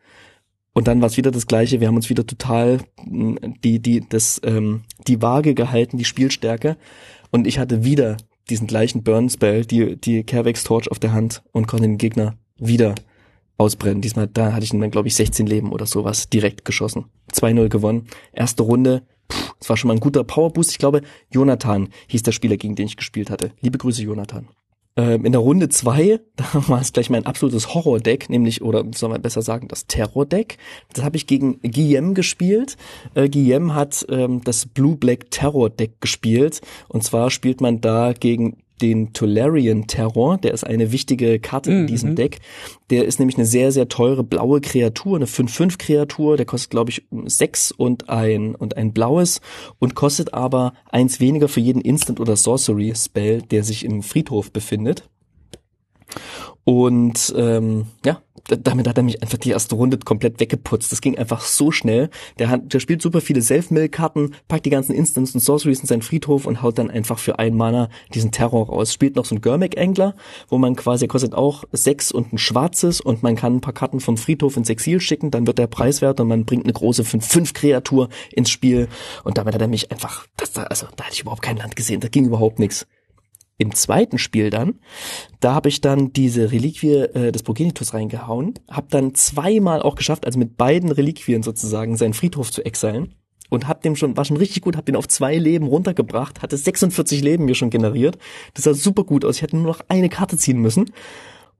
Und dann war es wieder das Gleiche. Wir haben uns wieder total die, die, das, ähm, die Waage gehalten, die Spielstärke. Und ich hatte wieder diesen gleichen Burn Spell, die, die Kervex Torch auf der Hand und konnte den Gegner wieder ausbrennen. Diesmal, da hatte ich dann, glaube ich, 16 Leben oder sowas direkt geschossen. 2-0 gewonnen. Erste Runde. Es war schon mal ein guter Powerboost. Ich glaube, Jonathan hieß der Spieler, gegen den ich gespielt hatte. Liebe Grüße, Jonathan. Ähm, in der Runde zwei, da war es gleich mein absolutes Horror-Deck, nämlich, oder soll man besser sagen, das Terror-Deck. Das habe ich gegen Guillem gespielt. Äh, Guillem hat ähm, das Blue-Black Terror-Deck gespielt. Und zwar spielt man da gegen den Tolarian Terror, der ist eine wichtige Karte in mhm, diesem mhm. Deck. Der ist nämlich eine sehr, sehr teure blaue Kreatur, eine 5-5 Kreatur, der kostet, glaube ich, 6 und ein, und ein blaues und kostet aber eins weniger für jeden Instant- oder Sorcery-Spell, der sich im Friedhof befindet. Und ähm, ja, damit hat er mich einfach die erste Runde komplett weggeputzt. Das ging einfach so schnell. Der, hat, der spielt super viele Self-Mill-Karten, packt die ganzen Instants und Sorceries in seinen Friedhof und haut dann einfach für einen Mana diesen Terror raus. Spielt noch so ein Görmek-Engler, wo man quasi, er kostet auch sechs und ein schwarzes und man kann ein paar Karten vom Friedhof ins Exil schicken, dann wird der preiswert und man bringt eine große 5-5-Kreatur ins Spiel und damit hat er mich einfach, das, also da hatte ich überhaupt kein Land gesehen, da ging überhaupt nichts. Im zweiten Spiel dann, da habe ich dann diese Reliquie äh, des Progenitus reingehauen, habe dann zweimal auch geschafft, also mit beiden Reliquien sozusagen seinen Friedhof zu exilen und hab dem schon war schon richtig gut, hab den auf zwei Leben runtergebracht, hatte 46 Leben mir schon generiert. Das sah super gut aus. Ich hätte nur noch eine Karte ziehen müssen.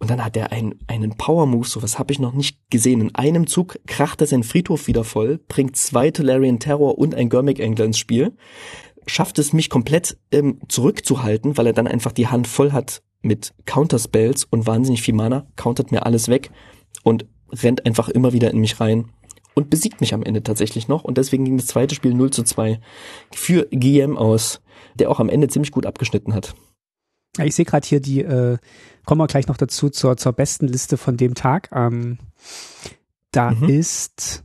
Und dann hat er einen, einen Power Move, so was habe ich noch nicht gesehen. In einem Zug kracht er seinen Friedhof wieder voll, bringt zwei Tolarian Terror und ein Görmic Angler ins Spiel schafft es mich komplett ähm, zurückzuhalten, weil er dann einfach die Hand voll hat mit Counterspells und wahnsinnig viel Mana, countert mir alles weg und rennt einfach immer wieder in mich rein und besiegt mich am Ende tatsächlich noch. Und deswegen ging das zweite Spiel 0 zu 2 für GM aus, der auch am Ende ziemlich gut abgeschnitten hat. Ich sehe gerade hier die, äh, kommen wir gleich noch dazu zur, zur besten Liste von dem Tag. Ähm, da mhm. ist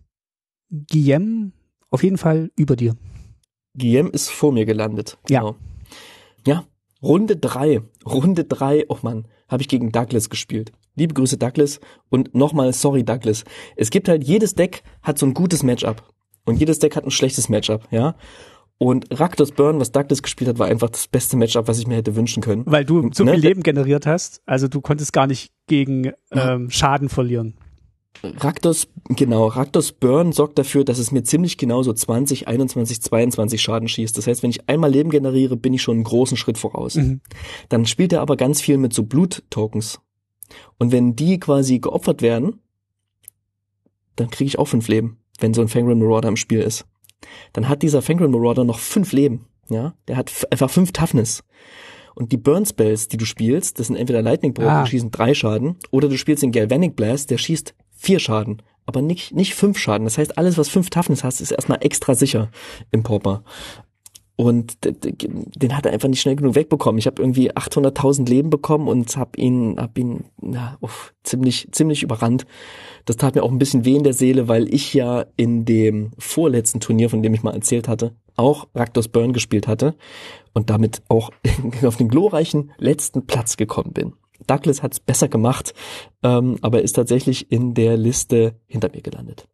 Guillem auf jeden Fall über dir. Guillaume ist vor mir gelandet. Ja. Genau. Ja, Runde drei, Runde drei, oh man, habe ich gegen Douglas gespielt. Liebe Grüße Douglas und nochmal sorry Douglas. Es gibt halt jedes Deck hat so ein gutes Matchup und jedes Deck hat ein schlechtes Matchup, ja. Und Raktos Burn, was Douglas gespielt hat, war einfach das beste Matchup, was ich mir hätte wünschen können. Weil du so ne? viel Leben generiert hast, also du konntest gar nicht gegen ähm, Schaden verlieren. Raktos, genau, Raktos Burn sorgt dafür, dass es mir ziemlich genau so 20, 21, 22 Schaden schießt. Das heißt, wenn ich einmal Leben generiere, bin ich schon einen großen Schritt voraus. Mhm. Dann spielt er aber ganz viel mit so Blut-Tokens. Und wenn die quasi geopfert werden, dann kriege ich auch fünf Leben, wenn so ein Fangren Marauder im Spiel ist. Dann hat dieser Fangren Marauder noch fünf Leben. Ja, der hat einfach fünf Toughness. Und die Burn Spells, die du spielst, das sind entweder Lightning Bolt, ah. die schießen drei Schaden, oder du spielst den Galvanic Blast, der schießt vier Schaden, aber nicht, nicht fünf Schaden. Das heißt, alles, was fünf Toughness hast, ist erstmal extra sicher im Pauper. Und den hat er einfach nicht schnell genug wegbekommen. Ich habe irgendwie 800.000 Leben bekommen und habe ihn, hab ihn na, uff, ziemlich, ziemlich überrannt. Das tat mir auch ein bisschen weh in der Seele, weil ich ja in dem vorletzten Turnier, von dem ich mal erzählt hatte, auch Raktos Burn gespielt hatte und damit auch auf den glorreichen letzten Platz gekommen bin. Douglas hat es besser gemacht, ähm, aber ist tatsächlich in der Liste hinter mir gelandet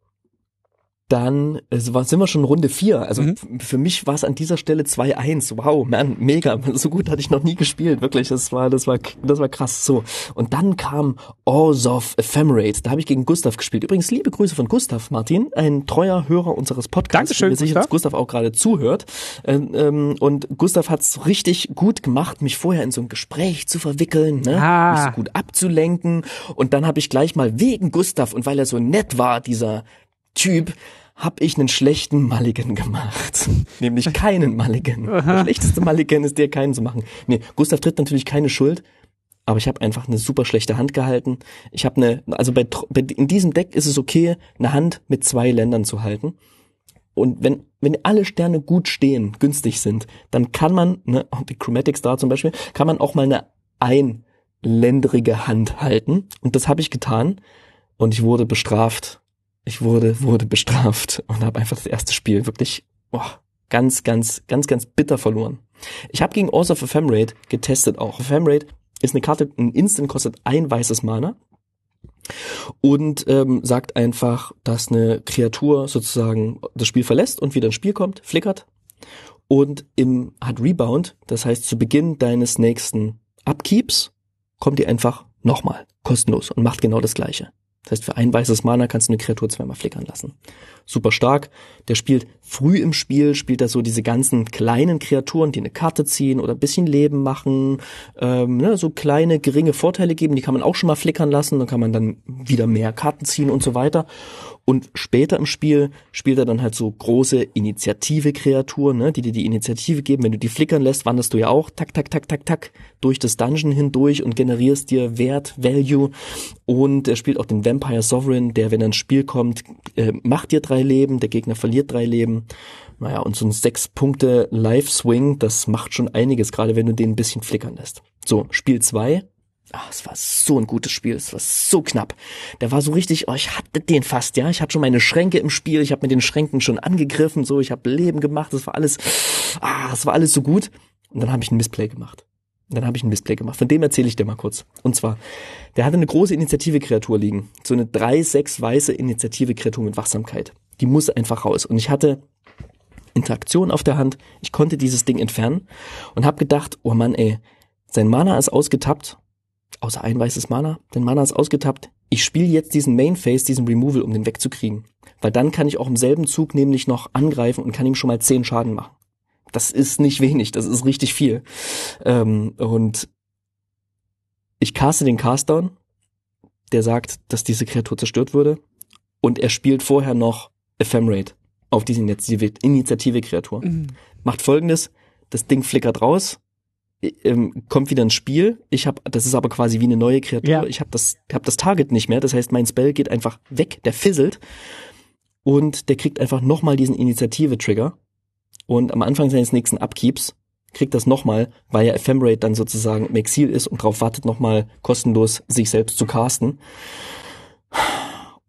dann es war, sind wir schon Runde vier. Also mhm. für mich war es an dieser Stelle 2-1. Wow, man, mega. So gut hatte ich noch nie gespielt. Wirklich, das war, das war, das war krass. So. Und dann kam Orzov Ephemerate. Da habe ich gegen Gustav gespielt. Übrigens, liebe Grüße von Gustav, Martin, ein treuer Hörer unseres Podcasts. Dankeschön, sicher, dass Gustav auch gerade zuhört. Ähm, ähm, und Gustav hat es richtig gut gemacht, mich vorher in so ein Gespräch zu verwickeln, ne? Ah. mich so gut abzulenken. Und dann habe ich gleich mal wegen Gustav und weil er so nett war, dieser Typ, habe ich einen schlechten Mulligan gemacht. Nämlich keinen Mulligan. Aha. Der schlechteste Mulligan ist der, keinen zu machen. Nee, Gustav tritt natürlich keine Schuld, aber ich habe einfach eine super schlechte Hand gehalten. Ich habe eine, also bei, in diesem Deck ist es okay, eine Hand mit zwei Ländern zu halten. Und wenn, wenn alle Sterne gut stehen, günstig sind, dann kann man, ne, die Chromatic Star zum Beispiel, kann man auch mal eine einländrige Hand halten. Und das habe ich getan. Und ich wurde bestraft ich wurde, wurde bestraft und habe einfach das erste Spiel wirklich boah, ganz, ganz, ganz, ganz bitter verloren. Ich habe gegen Oath of Ephemerate getestet auch. Ephemerate ist eine Karte, ein Instant kostet ein weißes Mana und ähm, sagt einfach, dass eine Kreatur sozusagen das Spiel verlässt und wieder ins Spiel kommt, flickert und im hat Rebound, das heißt zu Beginn deines nächsten Upkeeps kommt die einfach nochmal kostenlos und macht genau das gleiche. Das heißt, für ein weißes Mana kannst du eine Kreatur zweimal flickern lassen. Super stark. Der spielt früh im Spiel, spielt er so diese ganzen kleinen Kreaturen, die eine Karte ziehen oder ein bisschen Leben machen, ähm, ne, so kleine, geringe Vorteile geben, die kann man auch schon mal flickern lassen, dann kann man dann wieder mehr Karten ziehen und so weiter. Und später im Spiel spielt er dann halt so große Initiative-Kreaturen, ne, die dir die Initiative geben. Wenn du die flickern lässt, wanderst du ja auch tak, tak, tak, tak, tak durch das Dungeon hindurch und generierst dir Wert, Value. Und er spielt auch den Vampire Sovereign, der, wenn er ins Spiel kommt, äh, macht dir drei Leben, der Gegner verliert drei Leben. Naja, und so ein sechs Punkte Life Swing, das macht schon einiges, gerade wenn du den ein bisschen flickern lässt. So, Spiel zwei Ah, es war so ein gutes Spiel, es war so knapp. Der war so richtig, oh, ich hatte den fast, ja. Ich hatte schon meine Schränke im Spiel, ich habe mit den Schränken schon angegriffen, so, ich habe Leben gemacht, das war alles, ah, es war alles so gut. Und dann habe ich ein Missplay gemacht. Dann habe ich ein Missplay gemacht. Von dem erzähle ich dir mal kurz. Und zwar, der hatte eine große Initiative-Kreatur liegen. So eine 3-6 weiße Initiative-Kreatur mit Wachsamkeit. Die muss einfach raus. Und ich hatte Interaktion auf der Hand. Ich konnte dieses Ding entfernen und habe gedacht, oh Mann, ey, sein Mana ist ausgetappt außer ein weißes Mana. Denn Mana ist ausgetappt. Ich spiele jetzt diesen Main Phase, diesen Removal, um den wegzukriegen. Weil dann kann ich auch im selben Zug nämlich noch angreifen und kann ihm schon mal zehn Schaden machen. Das ist nicht wenig, das ist richtig viel. Ähm, und ich caste den Castdown, der sagt, dass diese Kreatur zerstört wurde. Und er spielt vorher noch Ephemerate auf diese Initiative-Kreatur. Mhm. Macht folgendes, das Ding flickert raus, ähm, kommt wieder ins Spiel. Ich habe, das ist aber quasi wie eine neue Kreatur. Ja. Ich habe das, hab das Target nicht mehr. Das heißt, mein Spell geht einfach weg, der fizzelt und der kriegt einfach nochmal diesen Initiative-Trigger. Und am Anfang seines nächsten Upkeeps kriegt das nochmal, weil ja Ephemerate dann sozusagen im Exil ist und darauf wartet, nochmal kostenlos sich selbst zu casten.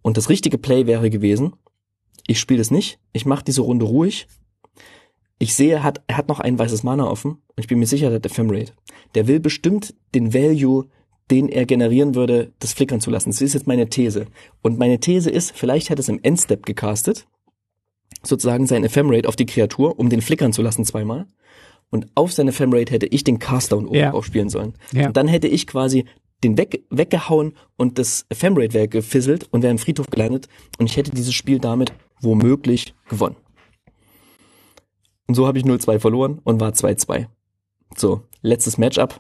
Und das richtige Play wäre gewesen, ich spiele das nicht, ich mache diese Runde ruhig, ich sehe, er hat, er hat noch ein weißes Mana offen und ich bin mir sicher, der hat Ephemerate. Der will bestimmt den Value, den er generieren würde, das flickern zu lassen. Das ist jetzt meine These. Und meine These ist, vielleicht hätte es im Endstep gecastet, sozusagen sein Ephemerate auf die Kreatur, um den flickern zu lassen zweimal. Und auf seine Ephemerate hätte ich den Castdown oben Ja. drauf spielen sollen. Ja. Und dann hätte ich quasi den weg, weggehauen und das Ephemerate wäre gefisselt und wäre im Friedhof gelandet und ich hätte dieses Spiel damit womöglich gewonnen. Und so habe ich 0-2 verloren und war 2-2. So, letztes Matchup.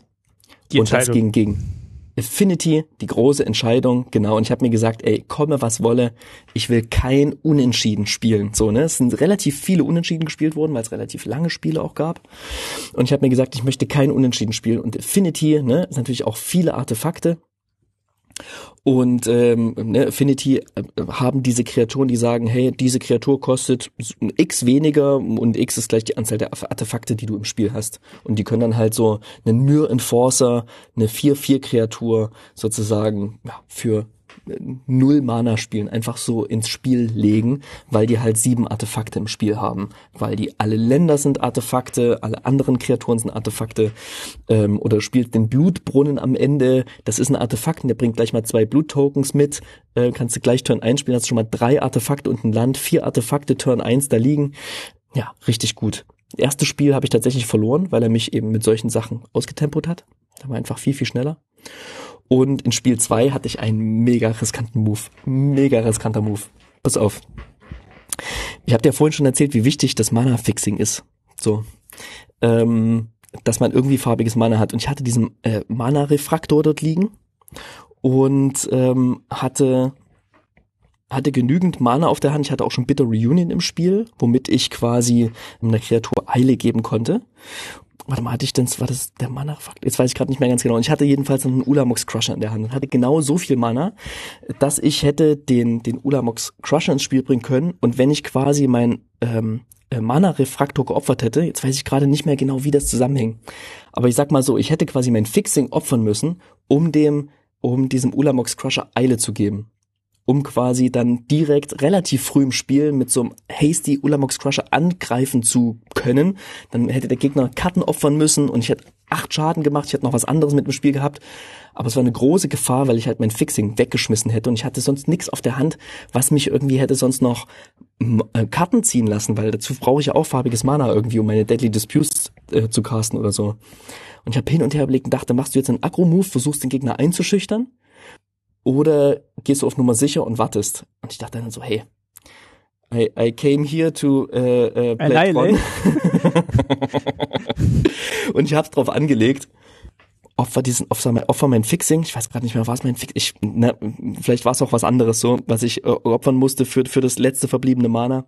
Die und das ging gegen Affinity, die große Entscheidung, genau. Und ich habe mir gesagt, ey, komme was wolle, ich will kein Unentschieden spielen. So, ne? Es sind relativ viele Unentschieden gespielt worden, weil es relativ lange Spiele auch gab. Und ich habe mir gesagt, ich möchte kein Unentschieden spielen. Und Affinity, ne, ist natürlich auch viele Artefakte. Und ähm, ne, Affinity äh, haben diese Kreaturen, die sagen, hey, diese Kreatur kostet x weniger und x ist gleich die Anzahl der Artefakte, die du im Spiel hast. Und die können dann halt so einen Myr Enforcer, eine 4-4-Kreatur sozusagen ja, für null Mana spielen, einfach so ins Spiel legen, weil die halt sieben Artefakte im Spiel haben, weil die alle Länder sind Artefakte, alle anderen Kreaturen sind Artefakte ähm, oder spielt den Blutbrunnen am Ende, das ist ein Artefakt, und der bringt gleich mal zwei Bluttokens mit, äh, kannst du gleich Turn 1 spielen, hast schon mal drei Artefakte und ein Land, vier Artefakte Turn 1 da liegen, ja, richtig gut. Erstes Spiel habe ich tatsächlich verloren, weil er mich eben mit solchen Sachen ausgetempot hat, da war einfach viel, viel schneller. Und in Spiel 2 hatte ich einen mega riskanten Move. Mega riskanter Move. Pass auf. Ich habe dir vorhin schon erzählt, wie wichtig das Mana-Fixing ist. So. Ähm, dass man irgendwie farbiges Mana hat. Und ich hatte diesen äh, Mana-Refraktor dort liegen und ähm, hatte hatte genügend Mana auf der Hand. Ich hatte auch schon Bitter Reunion im Spiel, womit ich quasi einer Kreatur Eile geben konnte. Warte mal, hatte ich denn, war das der Mana-Fakt? Jetzt weiß ich gerade nicht mehr ganz genau. Und ich hatte jedenfalls einen Ulamox Crusher in der Hand und hatte genau so viel Mana, dass ich hätte den, den Ulamox Crusher ins Spiel bringen können. Und wenn ich quasi mein ähm, äh, Mana-Refraktor geopfert hätte, jetzt weiß ich gerade nicht mehr genau, wie das zusammenhängt. Aber ich sag mal so, ich hätte quasi mein Fixing opfern müssen, um dem, um diesem Ulamox Crusher Eile zu geben um quasi dann direkt relativ früh im Spiel mit so einem hasty Ulamox Crusher angreifen zu können. Dann hätte der Gegner Karten opfern müssen und ich hätte acht Schaden gemacht, ich hätte noch was anderes mit dem Spiel gehabt. Aber es war eine große Gefahr, weil ich halt mein Fixing weggeschmissen hätte und ich hatte sonst nichts auf der Hand, was mich irgendwie hätte sonst noch äh, Karten ziehen lassen, weil dazu brauche ich ja auch farbiges Mana irgendwie, um meine Deadly Disputes äh, zu casten oder so. Und ich habe hin und her überlegt und dachte, machst du jetzt einen Aggro-Move, versuchst den Gegner einzuschüchtern? Oder gehst du auf Nummer sicher und wartest? Und ich dachte dann so, hey, I, I came here to äh, äh, play und ich hab's drauf angelegt. Opfer diesen, opfer mein, opfer mein Fixing. Ich weiß gerade nicht mehr, was mein Fixing. Ich, ne, vielleicht war es auch was anderes so, was ich äh, opfern musste für für das letzte verbliebene Mana.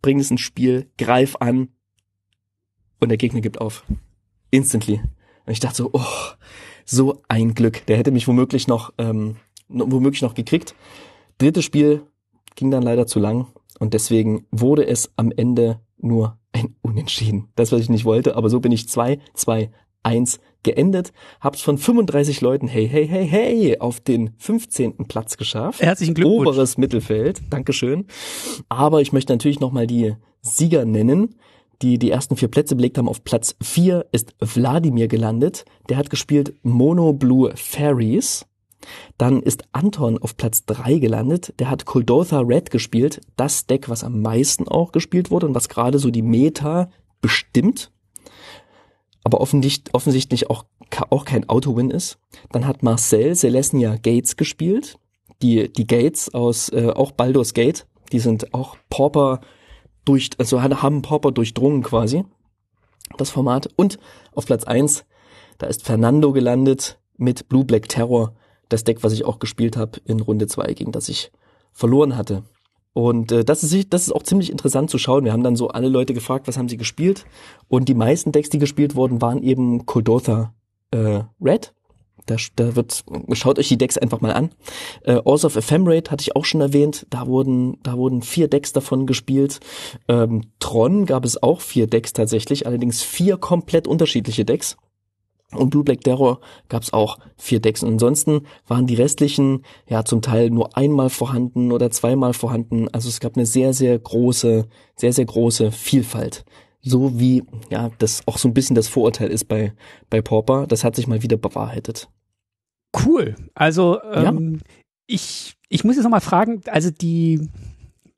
Bring es ins Spiel, greif an und der Gegner gibt auf. Instantly. Und ich dachte so, oh, so ein Glück. Der hätte mich womöglich noch, ähm, womöglich noch gekriegt. Drittes Spiel ging dann leider zu lang und deswegen wurde es am Ende nur ein Unentschieden. Das, was ich nicht wollte, aber so bin ich 2, 2, 1 geendet, hab's von 35 Leuten, hey, hey, hey, hey, auf den 15. Platz geschafft. Herzlichen Glückwunsch. Oberes Mittelfeld, Dankeschön. Aber ich möchte natürlich nochmal die Sieger nennen, die die ersten vier Plätze belegt haben. Auf Platz 4 ist Wladimir gelandet. Der hat gespielt Mono Blue Fairies. Dann ist Anton auf Platz 3 gelandet. Der hat Kuldotha Red gespielt. Das Deck, was am meisten auch gespielt wurde und was gerade so die Meta bestimmt. Aber offensichtlich, auch, auch kein Auto-Win ist. Dann hat Marcel Celestia Gates gespielt. Die, die Gates aus, äh, auch Baldur's Gate. Die sind auch Pauper durch, also haben Pauper durchdrungen quasi. Das Format. Und auf Platz 1, da ist Fernando gelandet mit Blue Black Terror. Das Deck, was ich auch gespielt habe in Runde 2, gegen das ich verloren hatte. Und äh, das, ist, das ist auch ziemlich interessant zu schauen. Wir haben dann so alle Leute gefragt, was haben sie gespielt. Und die meisten Decks, die gespielt wurden, waren eben Kuldotha äh, Red. Da, da wird, schaut euch die Decks einfach mal an. Äh, Oath of Ephemerate hatte ich auch schon erwähnt. Da wurden, da wurden vier Decks davon gespielt. Ähm, Tron gab es auch vier Decks tatsächlich, allerdings vier komplett unterschiedliche Decks. Und Blue Black Terror gab es auch vier Decks. Und ansonsten waren die restlichen ja zum Teil nur einmal vorhanden oder zweimal vorhanden. Also es gab eine sehr, sehr große, sehr, sehr große Vielfalt. So wie ja das auch so ein bisschen das Vorurteil ist bei, bei Pauper. Das hat sich mal wieder bewahrheitet. Cool. Also ähm, ich, ich muss jetzt nochmal fragen, also die,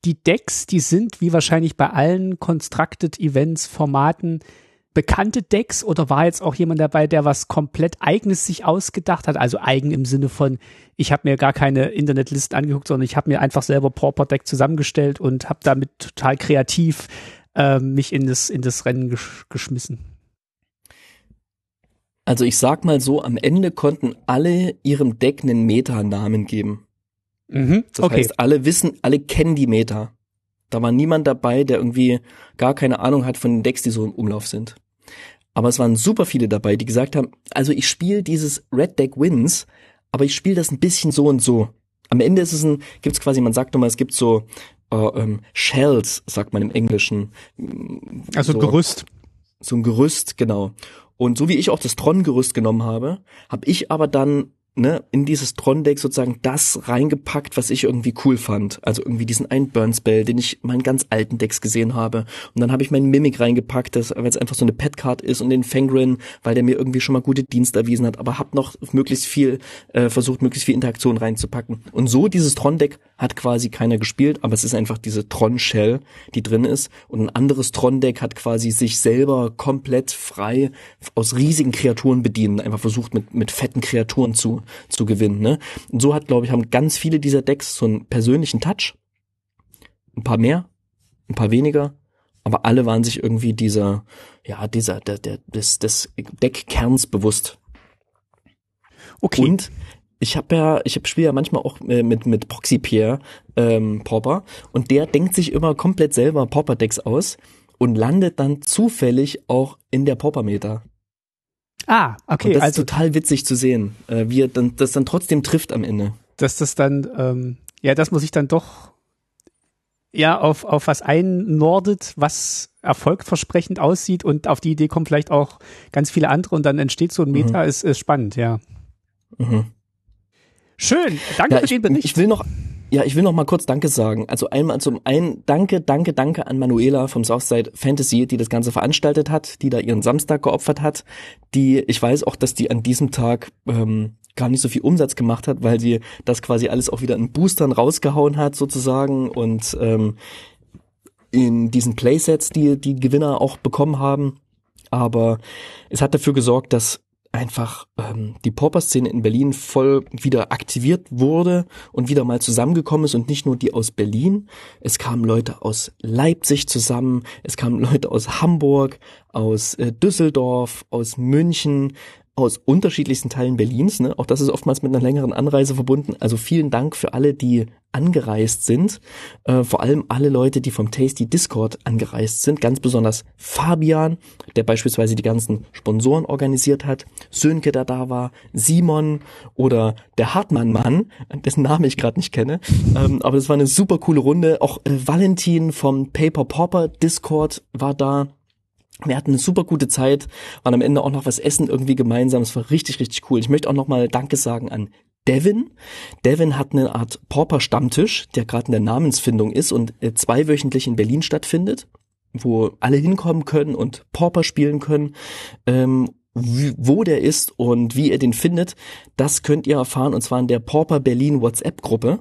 die Decks, die sind wie wahrscheinlich bei allen Constructed Events Formaten bekannte Decks oder war jetzt auch jemand dabei, der was komplett eigenes sich ausgedacht hat? Also eigen im Sinne von, ich habe mir gar keine Internetliste angeguckt, sondern ich habe mir einfach selber Pauper Deck zusammengestellt und habe damit total kreativ äh, mich in das, in das Rennen gesch geschmissen. Also ich sag mal so, am Ende konnten alle ihrem Deck einen Meta-Namen geben. Mhm, das okay. heißt, alle wissen, alle kennen die Meta. Da war niemand dabei, der irgendwie gar keine Ahnung hat von den Decks, die so im Umlauf sind. Aber es waren super viele dabei, die gesagt haben, also ich spiele dieses Red Deck Wins, aber ich spiele das ein bisschen so und so. Am Ende ist es ein, gibt's quasi, man sagt nochmal, es gibt so äh, ähm, Shells, sagt man im Englischen. Also so, Gerüst. So ein Gerüst, genau. Und so wie ich auch das Tron-Gerüst genommen habe, habe ich aber dann ne, in dieses Tron-Deck sozusagen das reingepackt, was ich irgendwie cool fand. Also irgendwie diesen einen Burn-Spell, den ich in meinen ganz alten Decks gesehen habe. Und dann habe ich meinen Mimic reingepackt, weil es einfach so eine Pet-Card ist und den Fangren, weil der mir irgendwie schon mal gute Dienst erwiesen hat, aber hab noch möglichst viel, äh, versucht, möglichst viel Interaktion reinzupacken. Und so dieses Tron-Deck hat quasi keiner gespielt, aber es ist einfach diese Tron-Shell, die drin ist. Und ein anderes Tron-Deck hat quasi sich selber komplett frei aus riesigen Kreaturen bedienen, einfach versucht mit, mit fetten Kreaturen zu, zu gewinnen. Ne? Und so hat, glaube ich, haben ganz viele dieser Decks so einen persönlichen Touch. Ein paar mehr, ein paar weniger, aber alle waren sich irgendwie dieser, ja, dieser, der, der, des, des Deckkerns bewusst. Okay. Und ich habe ja, ich hab, spiele ja manchmal auch äh, mit mit Proxy Pierre ähm, Popper und der denkt sich immer komplett selber Popper Decks aus und landet dann zufällig auch in der Popper Meter. Ah, okay. Und das also, ist total witzig zu sehen, äh, wie er dann, das dann trotzdem trifft am Ende. Dass das dann, ähm, ja, das muss ich dann doch ja auf, auf was einnordet, was erfolgversprechend aussieht und auf die Idee kommen vielleicht auch ganz viele andere und dann entsteht so ein Meta, mhm. ist, ist spannend, ja. Mhm. Schön, danke ja, für den Bericht. Ich will noch, ja, ich will noch mal kurz Danke sagen. Also einmal zum einen Danke, Danke, Danke an Manuela vom Southside Fantasy, die das Ganze veranstaltet hat, die da ihren Samstag geopfert hat. Die, ich weiß auch, dass die an diesem Tag ähm, gar nicht so viel Umsatz gemacht hat, weil sie das quasi alles auch wieder in Boostern rausgehauen hat sozusagen und ähm, in diesen Playsets, die die Gewinner auch bekommen haben. Aber es hat dafür gesorgt, dass einfach ähm, die Pauper-Szene in Berlin voll wieder aktiviert wurde und wieder mal zusammengekommen ist und nicht nur die aus Berlin. Es kamen Leute aus Leipzig zusammen, es kamen Leute aus Hamburg, aus äh, Düsseldorf, aus München, aus unterschiedlichsten Teilen Berlins. Ne? Auch das ist oftmals mit einer längeren Anreise verbunden. Also vielen Dank für alle, die angereist sind. Äh, vor allem alle Leute, die vom Tasty Discord angereist sind. Ganz besonders Fabian, der beispielsweise die ganzen Sponsoren organisiert hat. Sönke, der da war. Simon oder der Hartmann-Mann, dessen Namen ich gerade nicht kenne. Ähm, aber das war eine super coole Runde. Auch äh, Valentin vom Paper Popper Discord war da. Wir hatten eine super gute Zeit, waren am Ende auch noch was essen irgendwie gemeinsam. Es war richtig, richtig cool. Ich möchte auch noch mal Danke sagen an Devin. Devin hat eine Art Pauper-Stammtisch, der gerade in der Namensfindung ist und äh, zweiwöchentlich in Berlin stattfindet, wo alle hinkommen können und Pauper spielen können. Ähm, wo der ist und wie ihr den findet, das könnt ihr erfahren und zwar in der Pauper Berlin WhatsApp-Gruppe.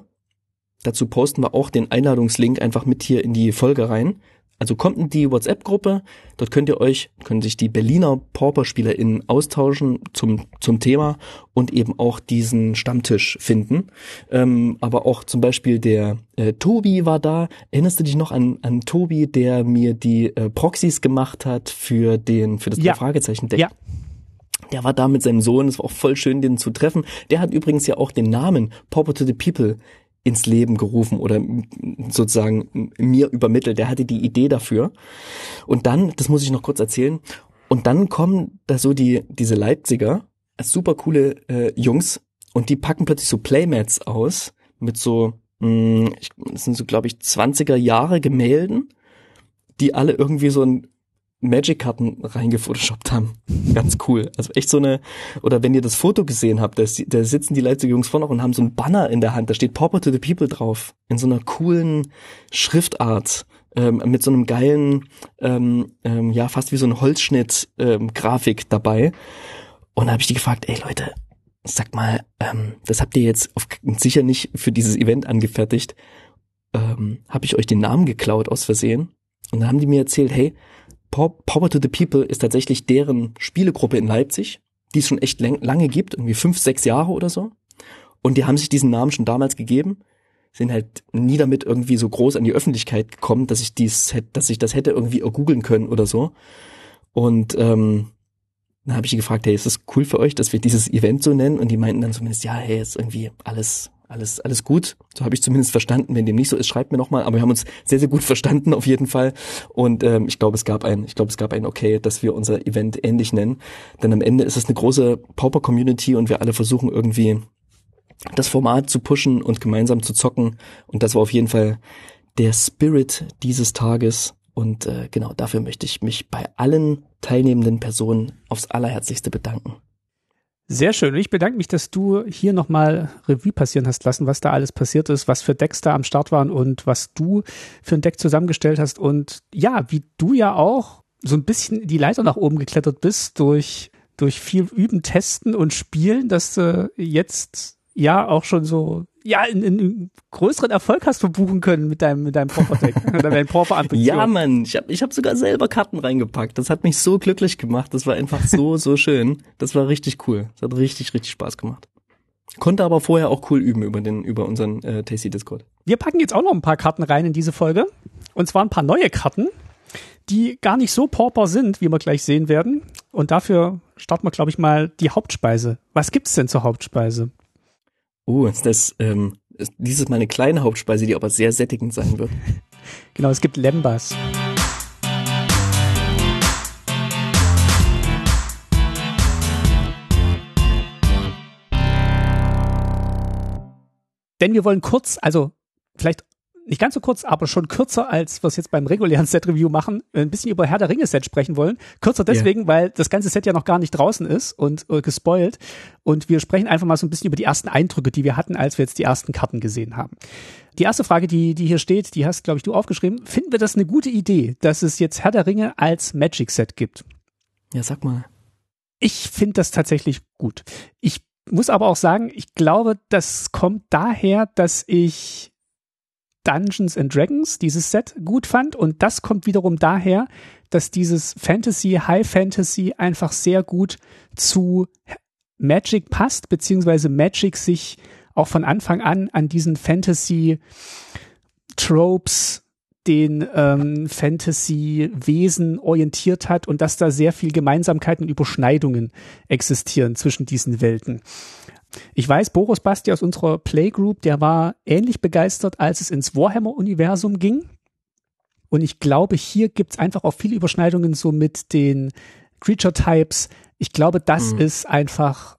Dazu posten wir auch den Einladungslink einfach mit hier in die Folge rein. Also kommt in die WhatsApp-Gruppe, dort könnt ihr euch, können sich die Berliner Pauper-SpielerInnen austauschen zum, zum Thema und eben auch diesen Stammtisch finden. Ähm, aber auch zum Beispiel der äh, Tobi war da. Erinnerst du dich noch an, an Tobi, der mir die äh, Proxys gemacht hat für den, für das ja. Fragezeichen-Deck? Ja. Der war da mit seinem Sohn, es war auch voll schön, den zu treffen. Der hat übrigens ja auch den Namen Pauper to the People ins Leben gerufen oder sozusagen mir übermittelt. Der hatte die Idee dafür. Und dann, das muss ich noch kurz erzählen, und dann kommen da so die, diese Leipziger, super coole äh, Jungs, und die packen plötzlich so Playmats aus mit so, mh, mm, das sind so, glaube ich, 20er Jahre Gemälden, die alle irgendwie so ein Magic-Karten reingefotoshoppt haben. Ganz cool. Also echt so eine, oder wenn ihr das Foto gesehen habt, da, da sitzen die Leipziger Jungs vorne und haben so ein Banner in der Hand, da steht Pauper to the People drauf, in so einer coolen Schriftart, ähm, mit so einem geilen, ähm, ähm, ja, fast wie so ein Holzschnitt-Grafik ähm, dabei. Und da habe ich die gefragt, ey Leute, sag mal, ähm, das habt ihr jetzt auf, sicher nicht für dieses Event angefertigt. ähm, habe ich euch den Namen geklaut aus Versehen. Und dann haben die mir erzählt, hey, Power to the People ist tatsächlich deren Spielegruppe in Leipzig, die es schon echt lange gibt, irgendwie fünf, sechs Jahre oder so. Und die haben sich diesen Namen schon damals gegeben, sind halt nie damit irgendwie so groß an die Öffentlichkeit gekommen, dass ich dies, dass ich das hätte irgendwie googeln können oder so. Und ähm, dann habe ich die gefragt, hey, ist das cool für euch, dass wir dieses Event so nennen? Und die meinten dann zumindest, ja, hey, ist irgendwie alles alles, alles gut. So habe ich zumindest verstanden. Wenn dem nicht so ist, schreibt mir nochmal. Aber wir haben uns sehr, sehr gut verstanden auf jeden Fall. Und ähm, ich glaube, es gab ein, ich glaube, es gab ein Okay, dass wir unser Event ähnlich nennen. Denn am Ende ist es eine große Pauper-Community und wir alle versuchen irgendwie das Format zu pushen und gemeinsam zu zocken. Und das war auf jeden Fall der Spirit dieses Tages. Und äh, genau dafür möchte ich mich bei allen teilnehmenden Personen aufs allerherzlichste bedanken. Sehr schön. Ich bedanke mich, dass du hier nochmal Revue passieren hast lassen, was da alles passiert ist, was für Decks da am Start waren und was du für ein Deck zusammengestellt hast. Und ja, wie du ja auch so ein bisschen die Leiter nach oben geklettert bist durch, durch viel Üben, Testen und Spielen, dass du jetzt ja auch schon so ja, einen, einen größeren Erfolg hast verbuchen können mit deinem, mit deinem Pauper-Deck, mit deinem Pauper-Ambition. Ja, Mann, ich habe ich hab sogar selber Karten reingepackt. Das hat mich so glücklich gemacht. Das war einfach so, so schön. Das war richtig cool. Das hat richtig, richtig Spaß gemacht. Konnte aber vorher auch cool üben über den, über unseren äh, Tasty Discord. Wir packen jetzt auch noch ein paar Karten rein in diese Folge. Und zwar ein paar neue Karten, die gar nicht so pauper sind, wie wir gleich sehen werden. Und dafür starten wir, glaube ich, mal die Hauptspeise. Was gibt's denn zur Hauptspeise? Oh, ist das ähm, ist dieses Mal eine kleine Hauptspeise, die aber sehr sättigend sein wird. Genau, es gibt Lembas. Denn wir wollen kurz, also vielleicht nicht ganz so kurz, aber schon kürzer, als wir es jetzt beim regulären Set-Review machen, ein bisschen über Herr der Ringe-Set sprechen wollen. Kürzer deswegen, yeah. weil das ganze Set ja noch gar nicht draußen ist und äh, gespoilt. Und wir sprechen einfach mal so ein bisschen über die ersten Eindrücke, die wir hatten, als wir jetzt die ersten Karten gesehen haben. Die erste Frage, die, die hier steht, die hast, glaube ich, du aufgeschrieben. Finden wir das eine gute Idee, dass es jetzt Herr der Ringe als Magic-Set gibt? Ja, sag mal. Ich finde das tatsächlich gut. Ich muss aber auch sagen, ich glaube, das kommt daher, dass ich Dungeons and Dragons, dieses Set, gut fand. Und das kommt wiederum daher, dass dieses Fantasy, High Fantasy einfach sehr gut zu Magic passt, beziehungsweise Magic sich auch von Anfang an an diesen Fantasy Tropes, den ähm, Fantasy-Wesen orientiert hat und dass da sehr viel Gemeinsamkeiten und Überschneidungen existieren zwischen diesen Welten. Ich weiß, Boris Basti aus unserer Playgroup, der war ähnlich begeistert, als es ins Warhammer-Universum ging. Und ich glaube, hier gibt's einfach auch viele Überschneidungen so mit den Creature-Types. Ich glaube, das mhm. ist einfach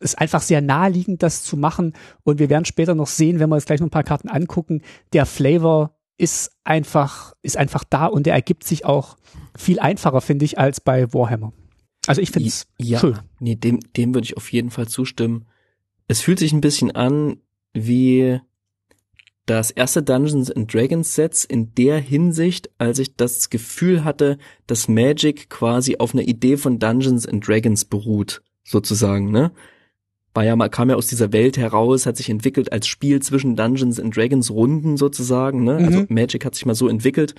ist einfach sehr naheliegend, das zu machen. Und wir werden später noch sehen, wenn wir uns gleich noch ein paar Karten angucken, der Flavor ist einfach, ist einfach da und der ergibt sich auch viel einfacher, finde ich, als bei Warhammer. Also ich finde es ja, schön. Nee, dem, dem würde ich auf jeden Fall zustimmen es fühlt sich ein bisschen an wie das erste Dungeons and Dragons Sets in der Hinsicht, als ich das Gefühl hatte, dass Magic quasi auf einer Idee von Dungeons and Dragons beruht, sozusagen, ne? War ja mal, kam ja aus dieser Welt heraus, hat sich entwickelt als Spiel zwischen Dungeons and Dragons Runden sozusagen, ne? Also mhm. Also Magic hat sich mal so entwickelt.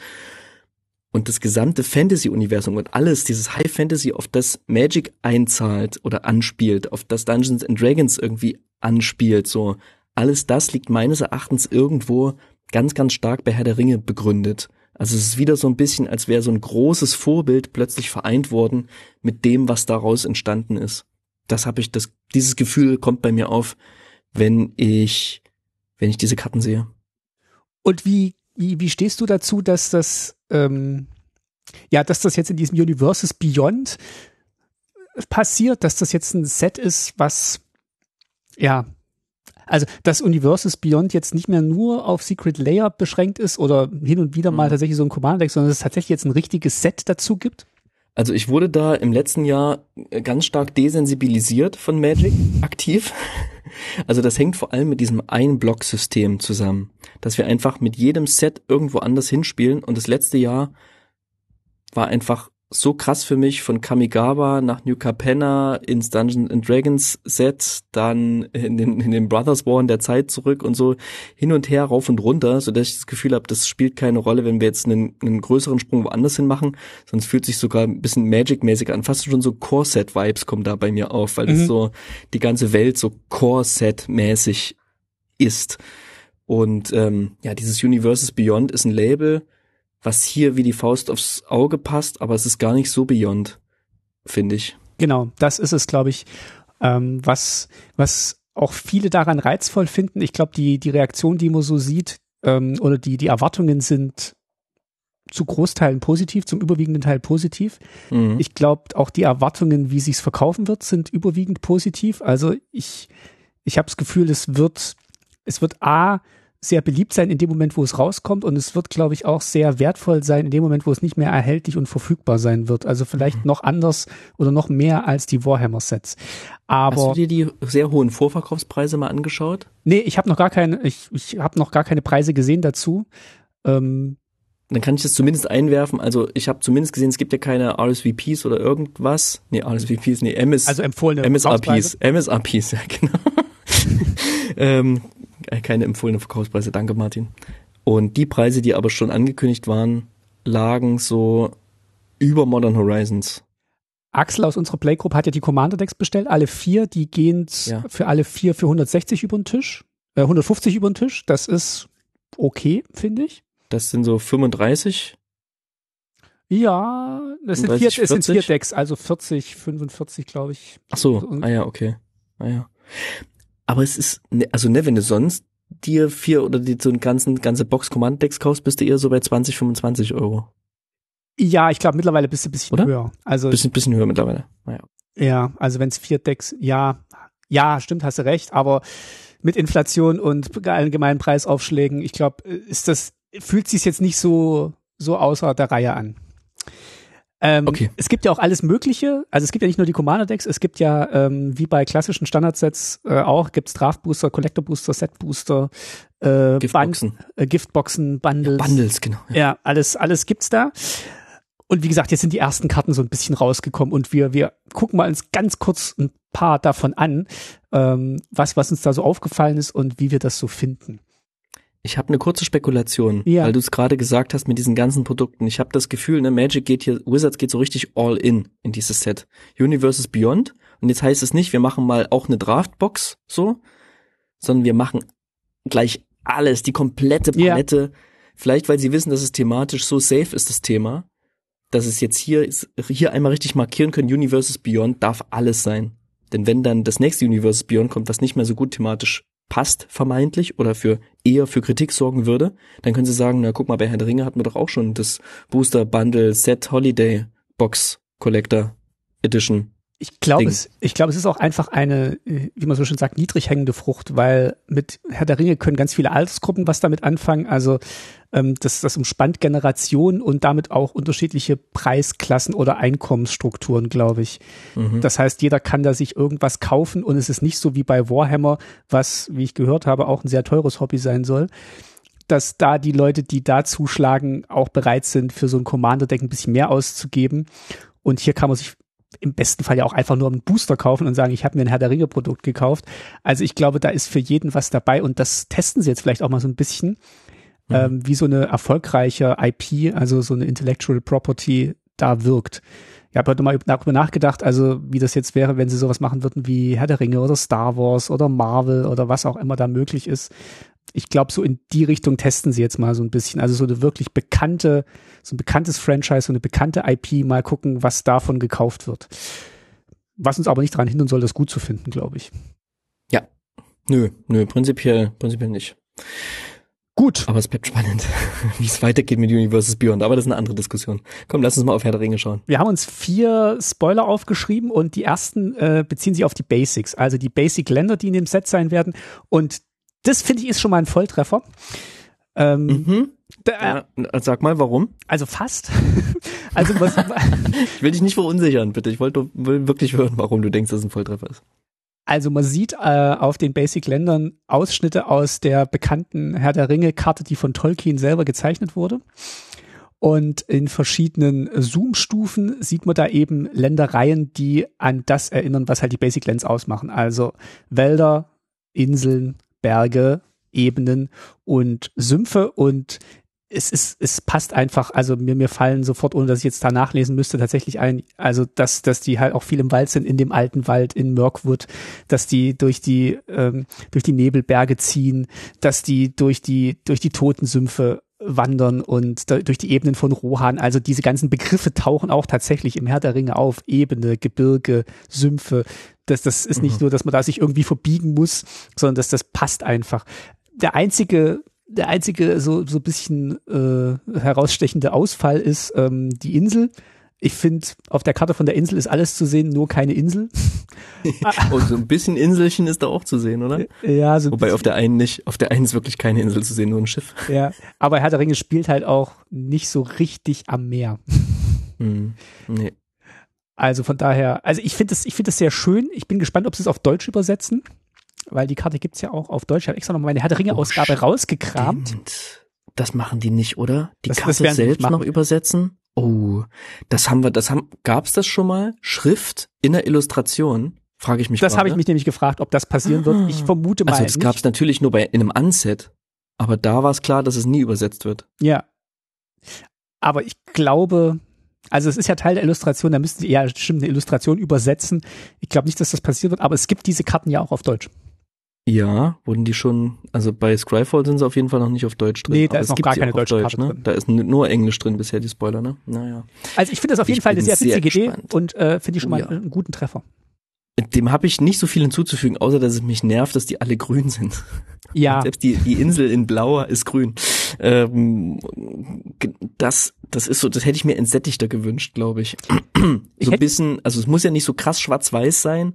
Und das gesamte Fantasy-Universum und alles, dieses High Fantasy, auf das Magic einzahlt oder anspielt, auf das Dungeons and Dragons irgendwie anspielt, so, alles das liegt meines Erachtens irgendwo ganz, ganz stark bei Herr der Ringe begründet. Also es ist wieder so ein bisschen, als wäre so ein großes Vorbild plötzlich vereint worden mit dem, was daraus entstanden ist. Das habe ich, das, dieses Gefühl kommt bei mir auf, wenn ich, wenn ich diese Karten sehe. Und wie wie, wie stehst du dazu, dass das, ähm, ja, dass das jetzt in diesem Universes Beyond passiert, dass das jetzt ein Set ist, was, ja, also das Universes Beyond jetzt nicht mehr nur auf Secret Layer beschränkt ist oder hin und wieder mal mhm. tatsächlich so ein Commander-Deck, sondern es tatsächlich jetzt ein richtiges Set dazu gibt? Also ich wurde da im letzten Jahr ganz stark desensibilisiert von Magic aktiv. Also das hängt vor allem mit diesem Ein-Block-System zusammen, dass wir einfach mit jedem Set irgendwo anders hinspielen und das letzte Jahr war einfach so krass für mich von Kamigawa nach New Capenna ins Dungeons and Dragons Set, dann in den, in den Brothers War in der Zeit zurück und so hin und her rauf und runter, so dass ich das Gefühl habe, das spielt keine Rolle, wenn wir jetzt einen, einen größeren Sprung woanders hin machen, sonst fühlt sich sogar ein bisschen Magic-mäßig an. Fast schon so Core-Set-Vibes kommen da bei mir auf, weil mhm. das so die ganze Welt so Core-Set-mäßig ist. Und ähm, ja, dieses Universes Beyond ist ein Label, was hier wie die Faust aufs Auge passt, aber es ist gar nicht so Beyond, finde ich. Genau, das ist es, glaube ich, ähm, was, was auch viele daran reizvoll finden. Ich glaube, die, die Reaktion, die man so sieht, ähm, oder die, die Erwartungen sind zu Großteilen positiv, zum überwiegenden Teil positiv. Mhm. Ich glaube, auch die Erwartungen, wie sich's verkaufen wird, sind überwiegend positiv. Also ich, ich habe das Gefühl, es wird, es wird A, sehr beliebt sein in dem Moment, wo es rauskommt und es wird, glaube ich, auch sehr wertvoll sein in dem Moment, wo es nicht mehr erhältlich und verfügbar sein wird. Also vielleicht mhm. noch anders oder noch mehr als die Warhammer-Sets. Aber Hast du dir die sehr hohen Vorverkaufspreise mal angeschaut? Nee, ich habe noch gar keine, ich, ich habe noch gar keine Preise gesehen dazu. Ähm, dann kann ich das zumindest einwerfen. Also ich habe zumindest gesehen, es gibt ja keine RSVPs oder irgendwas. Nee, RSVPs, nee, MS. Also empfohlene MSRPs. MSRPs, ja genau. ähm, äh, keine empfohlene Verkaufspreise, danke Martin. Und die Preise, die aber schon angekündigt waren, lagen so über Modern Horizons. Axel aus unserer Playgroup hat ja die Commander Decks bestellt, alle vier, die gehen ja. für alle vier für 160 über den Tisch, äh, 150 über den Tisch. Das ist okay, finde ich. Das sind so 35. Ja, das sind, vier, es sind vier Decks, also 40, 45, glaube ich. Ach so, ah ja, okay. Ah ja. Aber es ist, ne, also ne, wenn du sonst dir vier oder die so einen ganzen, ganze Box Command Decks kaufst, bist du eher so bei 20, 25 Euro. Ja, ich glaube mittlerweile bist du ein bisschen oder? höher. Also bisschen, bisschen höher mittlerweile. Naja. Ja, also wenn es vier Decks, ja, ja, stimmt, hast du recht, aber mit Inflation und allgemeinen Preisaufschlägen, ich glaube, ist das, fühlt sich jetzt nicht so, so außer der Reihe an. Ähm, okay. Es gibt ja auch alles Mögliche. Also es gibt ja nicht nur die Commander-Decks, es gibt ja, ähm, wie bei klassischen Standardsets äh, auch, gibt's Draft-Booster, Collector-Booster, Set-Booster, äh, Giftboxen. Äh, Giftboxen, Bundles. Ja, Bundles, genau. Ja. ja, alles, alles gibt's da. Und wie gesagt, jetzt sind die ersten Karten so ein bisschen rausgekommen und wir, wir gucken mal uns ganz kurz ein paar davon an, ähm, was, was uns da so aufgefallen ist und wie wir das so finden. Ich habe eine kurze Spekulation, ja. weil du es gerade gesagt hast mit diesen ganzen Produkten. Ich habe das Gefühl, ne, Magic geht hier, Wizards geht so richtig all in in dieses Set. Universes Beyond. Und jetzt heißt es nicht, wir machen mal auch eine Draftbox so, sondern wir machen gleich alles, die komplette Palette. Ja. Vielleicht, weil sie wissen, dass es thematisch so safe ist, das Thema, dass es jetzt hier, hier einmal richtig markieren können, Universes Beyond darf alles sein. Denn wenn dann das nächste Universes Beyond kommt, was nicht mehr so gut thematisch passt vermeintlich oder für eher für Kritik sorgen würde, dann können sie sagen, na guck mal, bei Herr der Ringe hatten wir doch auch schon das Booster Bundle Set Holiday Box Collector Edition ich glaube, es, ich glaube, es ist auch einfach eine, wie man so schön sagt, niedrig hängende Frucht, weil mit Herr der Ringe können ganz viele Altersgruppen was damit anfangen. Also ähm, das, das umspannt Generationen und damit auch unterschiedliche Preisklassen oder Einkommensstrukturen, glaube ich. Mhm. Das heißt, jeder kann da sich irgendwas kaufen und es ist nicht so wie bei Warhammer, was, wie ich gehört habe, auch ein sehr teures Hobby sein soll dass da die Leute, die da zuschlagen, auch bereit sind, für so ein Commander-Deck ein bisschen mehr auszugeben. Und hier kann man sich im besten Fall ja auch einfach nur einen Booster kaufen und sagen, ich habe mir ein Herr der Ringe Produkt gekauft. Also ich glaube, da ist für jeden was dabei und das testen sie jetzt vielleicht auch mal so ein bisschen, mhm. ähm, wie so eine erfolgreiche IP, also so eine Intellectual Property da wirkt. Ich habe heute mal darüber nachgedacht, also wie das jetzt wäre, wenn sie sowas machen würden wie Herr der Ringe oder Star Wars oder Marvel oder was auch immer da möglich ist ich glaube, so in die Richtung testen sie jetzt mal so ein bisschen. Also so eine wirklich bekannte, so ein bekanntes Franchise, so eine bekannte IP, mal gucken, was davon gekauft wird. Was uns aber nicht daran hindern soll, das gut zu finden, glaube ich. Ja. Nö, nö, prinzipiell, prinzipiell nicht. Gut. Aber es bleibt spannend, wie es weitergeht mit Universes Beyond. Aber das ist eine andere Diskussion. Komm, lass uns mal auf Herr der Ringe schauen. Wir haben uns vier Spoiler aufgeschrieben und die ersten äh, beziehen sich auf die Basics. Also die Basic-Länder, die in dem Set sein werden. Und das finde ich ist schon mal ein Volltreffer. Ähm, mhm. Da, ja, sag mal, warum? Also fast. also was, ich will dich nicht verunsichern, bitte. Ich wollte will wirklich hören, warum du denkst, dass es ein Volltreffer ist. Also man sieht äh, auf den Basic-Ländern Ausschnitte aus der bekannten Herr der Ringe-Karte, die von Tolkien selber gezeichnet wurde. Und in verschiedenen Zoom-Stufen sieht man da eben Ländereien, die an das erinnern, was halt die Basic Lands ausmachen. Also Wälder, Inseln, Berge, Ebenen und Sümpfe und es ist, es passt einfach, also mir, mir fallen sofort, ohne dass ich jetzt da nachlesen müsste, tatsächlich ein, also dass, dass die halt auch viel im Wald sind, in dem alten Wald in Mirkwood, dass die durch die, ähm, durch die Nebelberge ziehen, dass die durch die, durch die Totensümpfe wandern und da, durch die Ebenen von Rohan. Also diese ganzen Begriffe tauchen auch tatsächlich im Herr der Ringe auf. Ebene, Gebirge, Sümpfe. Das, das ist nicht mhm. nur, dass man da sich irgendwie verbiegen muss, sondern dass das passt einfach. Der einzige der einzige so so bisschen äh, herausstechende Ausfall ist ähm, die Insel. Ich finde, auf der Karte von der Insel ist alles zu sehen, nur keine Insel. Und so ein bisschen Inselchen ist da auch zu sehen, oder? Ja, so Wobei auf der einen nicht, auf der einen ist wirklich keine Insel zu sehen, nur ein Schiff. Ja, aber Herr der Ringe spielt halt auch nicht so richtig am Meer. Hm, nee. Also von daher, also ich finde das, ich finde das sehr schön. Ich bin gespannt, ob sie es auf Deutsch übersetzen weil die Karte gibt's ja auch auf Deutsch. Ich habe extra noch meine Herr der Ringe-Ausgabe oh, rausgekramt. Das machen die nicht, oder? Die das, Karte das selbst noch übersetzen? Oh, das haben wir, das haben, gab's das schon mal? Schrift in der Illustration? Frage ich mich Das habe ich mich nämlich gefragt, ob das passieren wird. Ich ah. vermute mal. Also das gab's natürlich nur bei in einem Unset, aber da war es klar, dass es nie übersetzt wird. Ja. Aber ich glaube, also es ist ja Teil der Illustration, da müssten sie ja bestimmt eine Illustration übersetzen. Ich glaube nicht, dass das passieren wird, aber es gibt diese Karten ja auch auf Deutsch. Ja, wurden die schon, also bei Scryfall sind sie auf jeden Fall noch nicht auf Deutsch drin. Nee, da ist noch gar keine deutsche Deutsch, Karte ne? drin. Da ist nur Englisch drin bisher, die Spoiler, ne? Naja. Also ich finde das auf jeden ich Fall eine sehr witzige Idee und äh, finde ich schon mal ja. einen guten Treffer. Dem habe ich nicht so viel hinzuzufügen, außer dass es mich nervt, dass die alle grün sind. Ja. Selbst die, die Insel in Blau ist grün. Ähm, das, das ist so, das hätte ich mir entsättigter gewünscht, glaube ich. so ein bisschen, also es muss ja nicht so krass schwarz-weiß sein,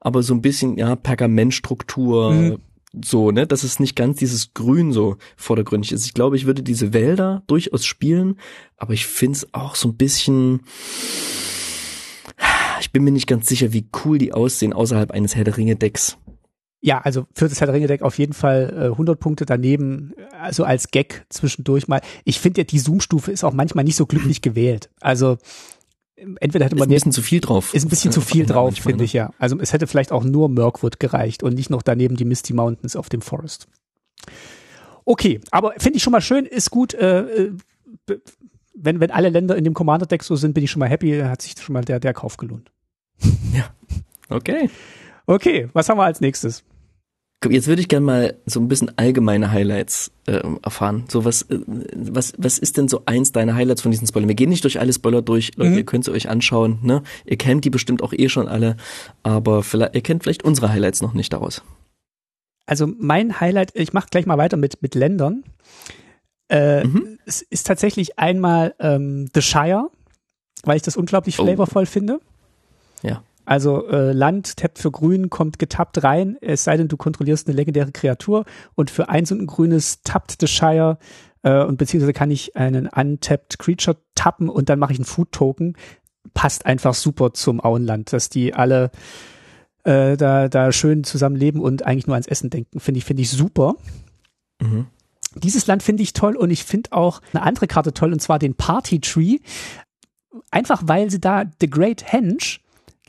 aber so ein bisschen, ja, Pergamentstruktur, mhm. so, ne, dass es nicht ganz dieses Grün so vordergründig ist. Ich glaube, ich würde diese Wälder durchaus spielen, aber ich finde es auch so ein bisschen, ich bin mir nicht ganz sicher, wie cool die aussehen außerhalb eines Herr der Ringe Decks. Ja, also für das Herr der Ringe Deck auf jeden Fall äh, 100 Punkte daneben, also als Gag zwischendurch mal. Ich finde ja, die Zoom-Stufe ist auch manchmal nicht so glücklich gewählt. Also entweder hätte man ist ein bisschen zu viel drauf. Ist ein bisschen zu viel drauf, finde ne? ich ja. Also es hätte vielleicht auch nur Mirkwood gereicht und nicht noch daneben die Misty Mountains auf dem Forest. Okay, aber finde ich schon mal schön, ist gut. Äh, äh wenn, wenn alle Länder in dem Commander-Deck so sind, bin ich schon mal happy, hat sich schon mal der, der Kauf gelohnt. Ja. Okay. Okay, was haben wir als nächstes? Jetzt würde ich gerne mal so ein bisschen allgemeine Highlights äh, erfahren. So was, äh, was, was ist denn so eins deiner Highlights von diesen Spoilern? Wir gehen nicht durch alle Spoiler durch, Leute, mhm. ihr könnt sie euch anschauen. Ne? Ihr kennt die bestimmt auch eh schon alle, aber vielleicht, ihr kennt vielleicht unsere Highlights noch nicht daraus. Also mein Highlight, ich mache gleich mal weiter mit mit Ländern. Äh, mhm. Es ist tatsächlich einmal ähm, The Shire, weil ich das unglaublich oh. flavorvoll finde. Ja. Also äh, Land tappt für Grün, kommt getappt rein, es sei denn, du kontrollierst eine legendäre Kreatur und für eins und ein grünes tappt The Shire äh, und beziehungsweise kann ich einen untapped Creature tappen und dann mache ich einen Food Token. Passt einfach super zum Auenland, dass die alle äh, da, da schön zusammenleben und eigentlich nur ans Essen denken. Finde ich, finde ich super. Mhm. Dieses Land finde ich toll und ich finde auch eine andere Karte toll und zwar den Party Tree. Einfach weil sie da The Great Henge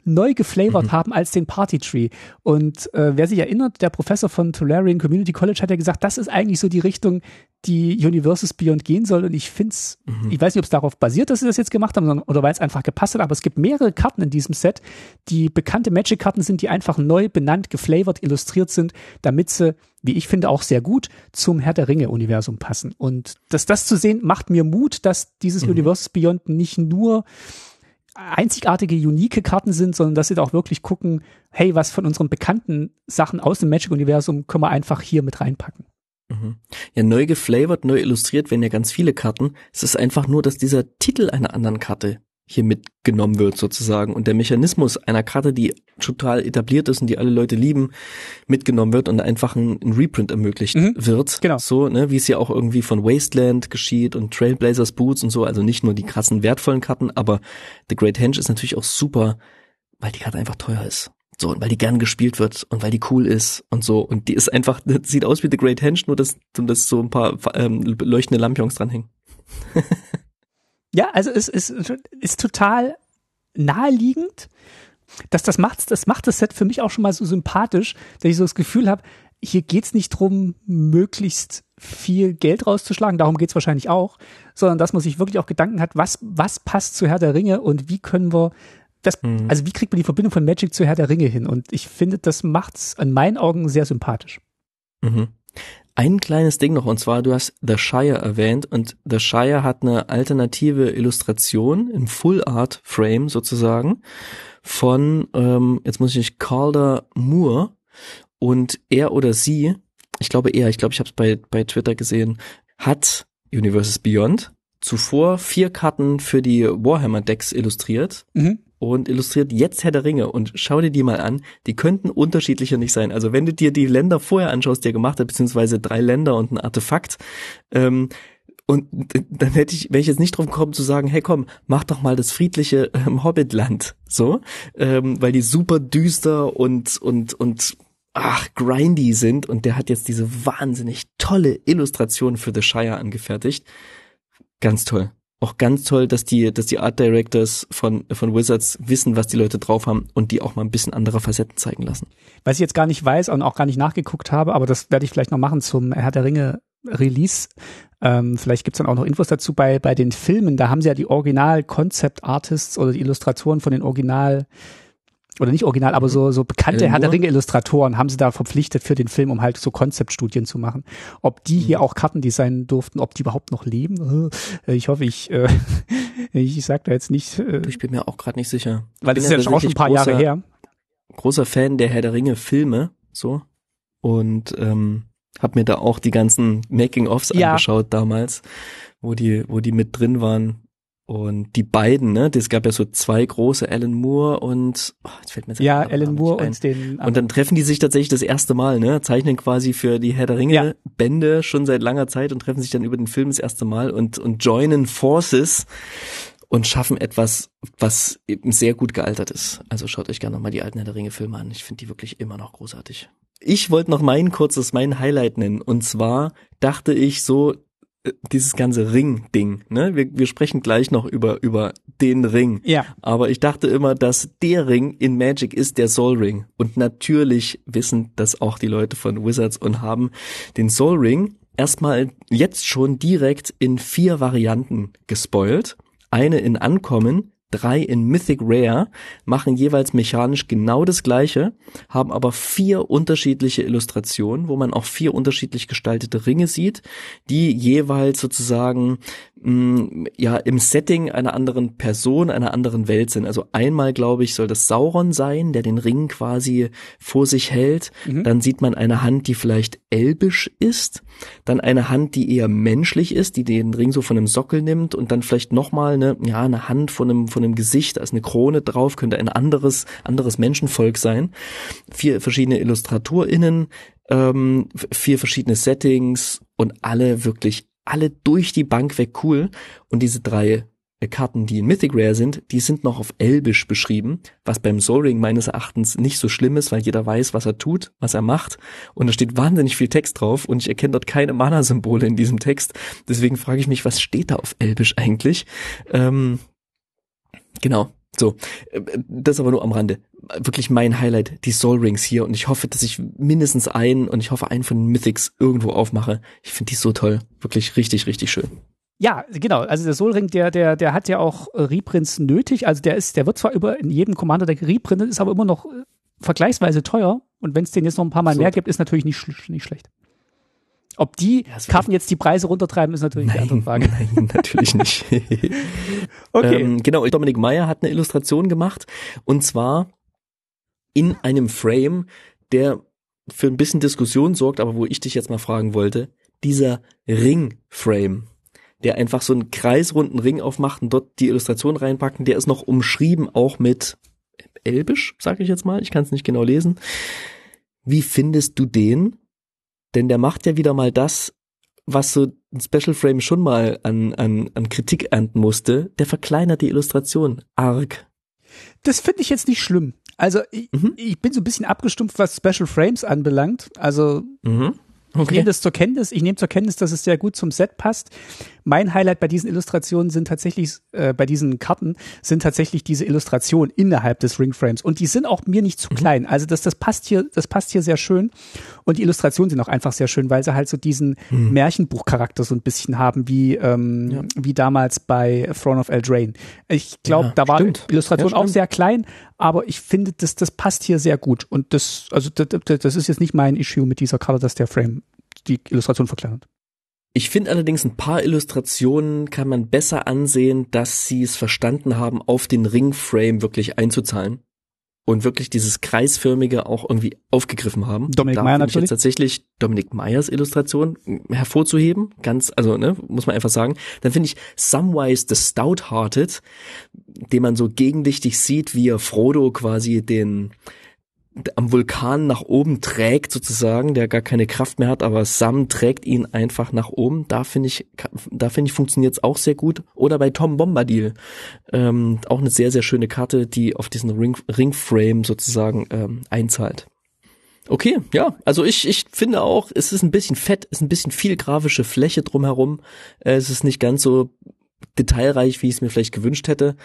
neu geflavored mhm. haben als den Party Tree. Und äh, wer sich erinnert, der Professor von Tolarian Community College hat ja gesagt, das ist eigentlich so die Richtung, die Universes Beyond gehen soll. Und ich finde es, mhm. ich weiß nicht, ob es darauf basiert, dass sie das jetzt gemacht haben, sondern, oder weil es einfach gepasst hat, aber es gibt mehrere Karten in diesem Set, die bekannte Magic-Karten sind, die einfach neu benannt, geflavored, illustriert sind, damit sie, wie ich finde, auch sehr gut zum Herr der Ringe-Universum passen. Und das, das zu sehen, macht mir Mut, dass dieses mhm. Universes Beyond nicht nur einzigartige, unique Karten sind, sondern dass sie da auch wirklich gucken, hey, was von unseren bekannten Sachen aus dem Magic-Universum können wir einfach hier mit reinpacken. Mhm. Ja, neu geflavored, neu illustriert werden ja ganz viele Karten. Es ist einfach nur, dass dieser Titel einer anderen Karte hier mitgenommen wird sozusagen und der Mechanismus einer Karte, die total etabliert ist und die alle Leute lieben, mitgenommen wird und einfach ein, ein Reprint ermöglicht mhm, wird. Genau. So, ne, wie es ja auch irgendwie von Wasteland geschieht und Trailblazers Boots und so, also nicht nur die krassen wertvollen Karten, aber The Great Henge ist natürlich auch super, weil die Karte einfach teuer ist. So, und weil die gern gespielt wird und weil die cool ist und so. Und die ist einfach, sieht aus wie The Great Henge, nur dass, dass so ein paar ähm, leuchtende Lampions dranhängen. Ja, also es ist, ist total naheliegend. dass das macht, das macht das Set für mich auch schon mal so sympathisch, dass ich so das Gefühl habe, hier geht's nicht drum, möglichst viel Geld rauszuschlagen, darum geht's wahrscheinlich auch, sondern dass man sich wirklich auch Gedanken hat, was, was passt zu Herr der Ringe und wie können wir das, mhm. also wie kriegt man die Verbindung von Magic zu Herr der Ringe hin? Und ich finde, das macht's in meinen Augen sehr sympathisch. Mhm. Ein kleines Ding noch, und zwar, du hast The Shire erwähnt und The Shire hat eine alternative Illustration im Full Art Frame sozusagen von, ähm, jetzt muss ich Calder Moore und er oder sie, ich glaube er, ich glaube, ich habe es bei, bei Twitter gesehen, hat Universes Beyond zuvor vier Karten für die Warhammer Decks illustriert. Mhm und illustriert jetzt Herr der Ringe und schau dir die mal an. Die könnten unterschiedlicher nicht sein. Also wenn du dir die Länder vorher anschaust, die er gemacht hat, beziehungsweise drei Länder und ein Artefakt, ähm, und dann hätte ich, wäre ich jetzt nicht drauf gekommen zu sagen, hey komm, mach doch mal das friedliche ähm, Hobbitland, so, ähm, weil die super düster und und und ach grindy sind und der hat jetzt diese wahnsinnig tolle Illustration für The Shire angefertigt. Ganz toll auch ganz toll, dass die, dass die Art Directors von, von Wizards wissen, was die Leute drauf haben und die auch mal ein bisschen andere Facetten zeigen lassen. Was ich jetzt gar nicht weiß und auch gar nicht nachgeguckt habe, aber das werde ich vielleicht noch machen zum Herr der Ringe Release. Ähm, vielleicht gibt's dann auch noch Infos dazu bei, bei den Filmen. Da haben sie ja die Original Concept Artists oder die Illustratoren von den Original oder nicht original, aber so, so bekannte Herr der Ringe Illustratoren haben sie da verpflichtet für den Film, um halt so Konzeptstudien zu machen. Ob die hier mhm. auch Karten designen durften, ob die überhaupt noch leben, äh, ich hoffe, ich, äh, ich sag da jetzt nicht. Äh, ich bin mir auch gerade nicht sicher. Weil das ist ja auch schon ein paar großer, Jahre her. Großer Fan der Herr der Ringe Filme, so. Und ähm, hab mir da auch die ganzen Making-ofs ja. angeschaut damals, wo die, wo die mit drin waren. Und die beiden, ne, es gab ja so zwei große, Alan Moore und oh, jetzt fällt mir jetzt Ja, Alan Moore und den Und dann treffen die sich tatsächlich das erste Mal, ne, zeichnen quasi für die Herr der Ringe ja. Bände schon seit langer Zeit und treffen sich dann über den Film das erste Mal und und joinen Forces und schaffen etwas, was eben sehr gut gealtert ist. Also schaut euch gerne nochmal die alten Herr der Ringe Filme an. Ich finde die wirklich immer noch großartig. Ich wollte noch mein kurzes, mein Highlight nennen. Und zwar dachte ich so, dieses ganze Ring-Ding, ne? Wir, wir sprechen gleich noch über, über den Ring. Ja. Aber ich dachte immer, dass der Ring in Magic ist der Soul Ring. Und natürlich wissen das auch die Leute von Wizards und haben den Soul Ring erstmal jetzt schon direkt in vier Varianten gespoilt. Eine in Ankommen, drei in Mythic Rare, machen jeweils mechanisch genau das gleiche, haben aber vier unterschiedliche Illustrationen, wo man auch vier unterschiedlich gestaltete Ringe sieht, die jeweils sozusagen ja im Setting einer anderen Person, einer anderen Welt sind. Also einmal, glaube ich, soll das Sauron sein, der den Ring quasi vor sich hält. Mhm. Dann sieht man eine Hand, die vielleicht elbisch ist. Dann eine Hand, die eher menschlich ist, die den Ring so von einem Sockel nimmt und dann vielleicht nochmal eine, ja, eine Hand von einem, von einem Gesicht, da ist eine Krone drauf, könnte ein anderes, anderes Menschenvolk sein. Vier verschiedene IllustratorInnen, ähm, vier verschiedene Settings und alle wirklich alle durch die Bank weg cool. Und diese drei äh, Karten, die in Mythic Rare sind, die sind noch auf Elbisch beschrieben, was beim Soul meines Erachtens nicht so schlimm ist, weil jeder weiß, was er tut, was er macht. Und da steht wahnsinnig viel Text drauf und ich erkenne dort keine Mana-Symbole in diesem Text. Deswegen frage ich mich, was steht da auf Elbisch eigentlich? Ähm, genau. So, äh, das aber nur am Rande. Wirklich mein Highlight, die Soul Rings hier und ich hoffe, dass ich mindestens einen und ich hoffe einen von den Mythics irgendwo aufmache. Ich finde die so toll. Wirklich richtig, richtig schön. Ja, genau. Also der Soul Ring, der, der, der hat ja auch Reprints nötig. Also der ist, der wird zwar über in jedem Commander Deck reprintet, ist aber immer noch äh, vergleichsweise teuer. Und wenn es den jetzt noch ein paar Mal so. mehr gibt, ist natürlich nicht, nicht schlecht. Ob die ja, Karten jetzt die Preise runtertreiben, ist natürlich nein, eine andere Frage. Nein, natürlich nicht. okay. Ähm, genau, Dominik Meyer hat eine Illustration gemacht und zwar in einem Frame, der für ein bisschen Diskussion sorgt, aber wo ich dich jetzt mal fragen wollte, dieser Ring-Frame, der einfach so einen kreisrunden Ring aufmacht und dort die Illustration reinpacken, der ist noch umschrieben auch mit Elbisch, sage ich jetzt mal, ich kann es nicht genau lesen. Wie findest du den? Denn der macht ja wieder mal das, was so ein Special Frame schon mal an, an, an Kritik ernten musste. Der verkleinert die Illustration arg. Das finde ich jetzt nicht schlimm. Also ich, mhm. ich bin so ein bisschen abgestumpft, was Special Frames anbelangt. Also mhm. Okay. Ich nehme das zur Kenntnis, ich nehme zur Kenntnis, dass es sehr gut zum Set passt. Mein Highlight bei diesen Illustrationen sind tatsächlich, äh, bei diesen Karten sind tatsächlich diese Illustrationen innerhalb des Ringframes. Und die sind auch mir nicht zu mhm. klein. Also das, das passt hier, das passt hier sehr schön. Und die Illustrationen sind auch einfach sehr schön, weil sie halt so diesen mhm. Märchenbuchcharakter so ein bisschen haben, wie, ähm, ja. wie damals bei Throne of Eldraine. Ich glaube, ja, da war die Illustration ja, auch sehr klein, aber ich finde, das, das passt hier sehr gut. Und das, also das, das ist jetzt nicht mein Issue mit dieser Karte, dass der Frame die Illustration verkleinert. Ich finde allerdings, ein paar Illustrationen kann man besser ansehen, dass sie es verstanden haben, auf den Ringframe wirklich einzuzahlen und wirklich dieses kreisförmige auch irgendwie aufgegriffen haben. Dominik da Meyer natürlich. Ich jetzt tatsächlich Dominik Meyers Illustration hervorzuheben, ganz, also ne, muss man einfach sagen. Dann finde ich Samwise the Stout-Hearted, den man so gegendichtig sieht, wie er Frodo quasi den am Vulkan nach oben trägt sozusagen, der gar keine Kraft mehr hat, aber Sam trägt ihn einfach nach oben. Da finde ich, da finde ich funktioniert es auch sehr gut. Oder bei Tom Bombadil ähm, auch eine sehr sehr schöne Karte, die auf diesen Ring, Ringframe sozusagen ähm, einzahlt. Okay, ja, also ich ich finde auch, es ist ein bisschen fett, ist ein bisschen viel grafische Fläche drumherum. Äh, es ist nicht ganz so detailreich, wie ich es mir vielleicht gewünscht hätte.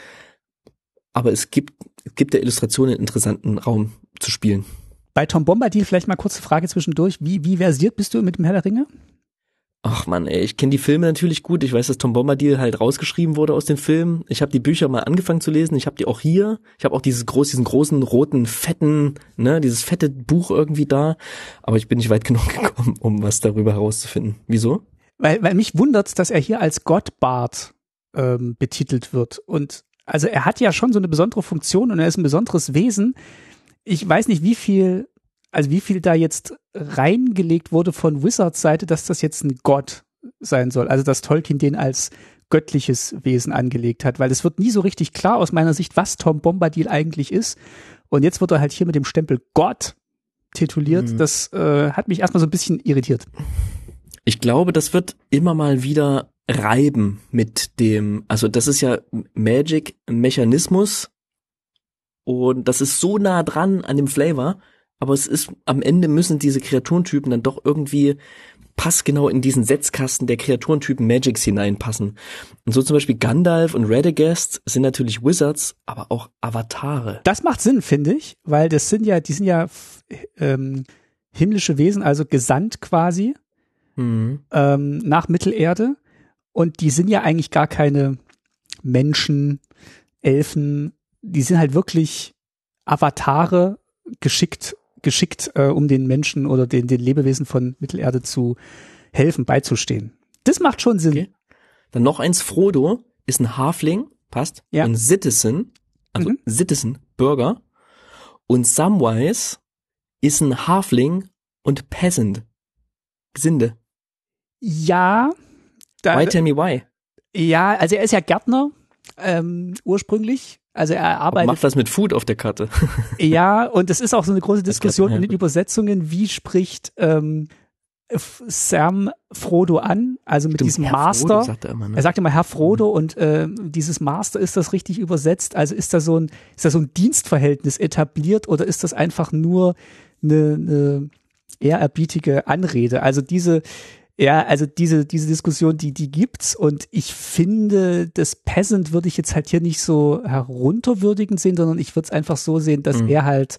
Aber es gibt, es gibt der Illustration einen interessanten Raum zu spielen. Bei Tom Bombadil vielleicht mal kurze Frage zwischendurch. Wie, wie versiert bist du mit dem Herr der Ringe? Ach man, ey, ich kenne die Filme natürlich gut. Ich weiß, dass Tom Bombadil halt rausgeschrieben wurde aus den Filmen. Ich habe die Bücher mal angefangen zu lesen. Ich habe die auch hier. Ich habe auch dieses groß, diesen großen roten fetten, ne, dieses fette Buch irgendwie da. Aber ich bin nicht weit genug gekommen, um was darüber herauszufinden. Wieso? Weil, weil mich wundert's, dass er hier als Gottbart ähm, betitelt wird. Und also er hat ja schon so eine besondere Funktion und er ist ein besonderes Wesen ich weiß nicht, wie viel, also wie viel da jetzt reingelegt wurde von Wizards Seite, dass das jetzt ein Gott sein soll. Also dass Tolkien den als göttliches Wesen angelegt hat, weil es wird nie so richtig klar aus meiner Sicht, was Tom Bombadil eigentlich ist. Und jetzt wird er halt hier mit dem Stempel Gott tituliert. Mhm. Das äh, hat mich erstmal so ein bisschen irritiert. Ich glaube, das wird immer mal wieder reiben mit dem, also das ist ja Magic, ein Mechanismus, und das ist so nah dran an dem Flavor, aber es ist, am Ende müssen diese Kreaturentypen dann doch irgendwie passgenau in diesen Setzkasten der Kreaturentypen Magics hineinpassen. Und so zum Beispiel Gandalf und Radagast sind natürlich Wizards, aber auch Avatare. Das macht Sinn, finde ich, weil das sind ja, die sind ja ähm, himmlische Wesen, also gesandt quasi mhm. ähm, nach Mittelerde. Und die sind ja eigentlich gar keine Menschen, Elfen, die sind halt wirklich Avatare geschickt, geschickt, äh, um den Menschen oder den, den Lebewesen von Mittelerde zu helfen, beizustehen. Das macht schon Sinn. Okay. Dann noch eins, Frodo ist ein Halfling, passt, ja. ein Citizen, also mhm. Citizen, Bürger. Und Samwise ist ein Halfling und Peasant, Gesinde. Ja. Da, why tell me why? Ja, also er ist ja Gärtner ähm, ursprünglich also er arbeitet. macht das mit Food auf der Karte. ja, und es ist auch so eine große Diskussion in den Übersetzungen, wie spricht ähm, Sam Frodo an, also mit Stimmt, diesem Herr Master. Frodo, sagt er, immer, ne? er sagt immer Herr Frodo mhm. und äh, dieses Master ist das richtig übersetzt? Also ist da so ein ist da so ein Dienstverhältnis etabliert oder ist das einfach nur eine, eine ehrerbietige Anrede? Also diese ja, also diese, diese Diskussion, die, die gibt's und ich finde, das Peasant würde ich jetzt halt hier nicht so herunterwürdigend sehen, sondern ich würde es einfach so sehen, dass mhm. er halt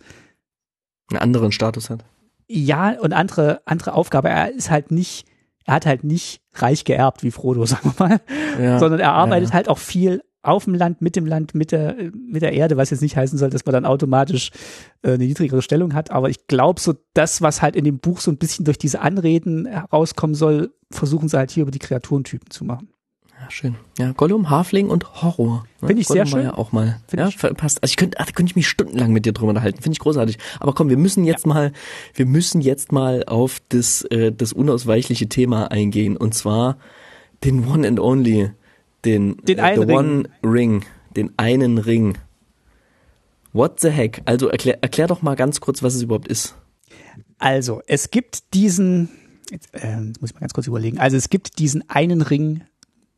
einen anderen Status hat. Ja, und andere, andere Aufgabe. Er ist halt nicht, er hat halt nicht reich geerbt wie Frodo, sagen wir mal, ja, sondern er arbeitet ja. halt auch viel auf dem Land, mit dem Land, mit der, mit der Erde, was jetzt nicht heißen soll, dass man dann automatisch äh, eine niedrigere Stellung hat. Aber ich glaube, so das, was halt in dem Buch so ein bisschen durch diese Anreden herauskommen soll, versuchen sie halt hier über die Kreaturentypen zu machen. Ja, schön. Ja, Gollum, Halfling und Horror. Ne? Finde ich Gollum sehr schön. Ja auch mal. Find ja, ich passt. Also ich könnte, ach, da könnte ich mich stundenlang mit dir drüber unterhalten. Finde ich großartig. Aber komm, wir müssen jetzt ja. mal, wir müssen jetzt mal auf das, äh, das unausweichliche Thema eingehen. Und zwar den One and Only den, den äh, The Ring. One Ring, den einen Ring. What the heck? Also erklär, erklär doch mal ganz kurz, was es überhaupt ist. Also, es gibt diesen, jetzt, äh, muss ich mal ganz kurz überlegen, also es gibt diesen einen Ring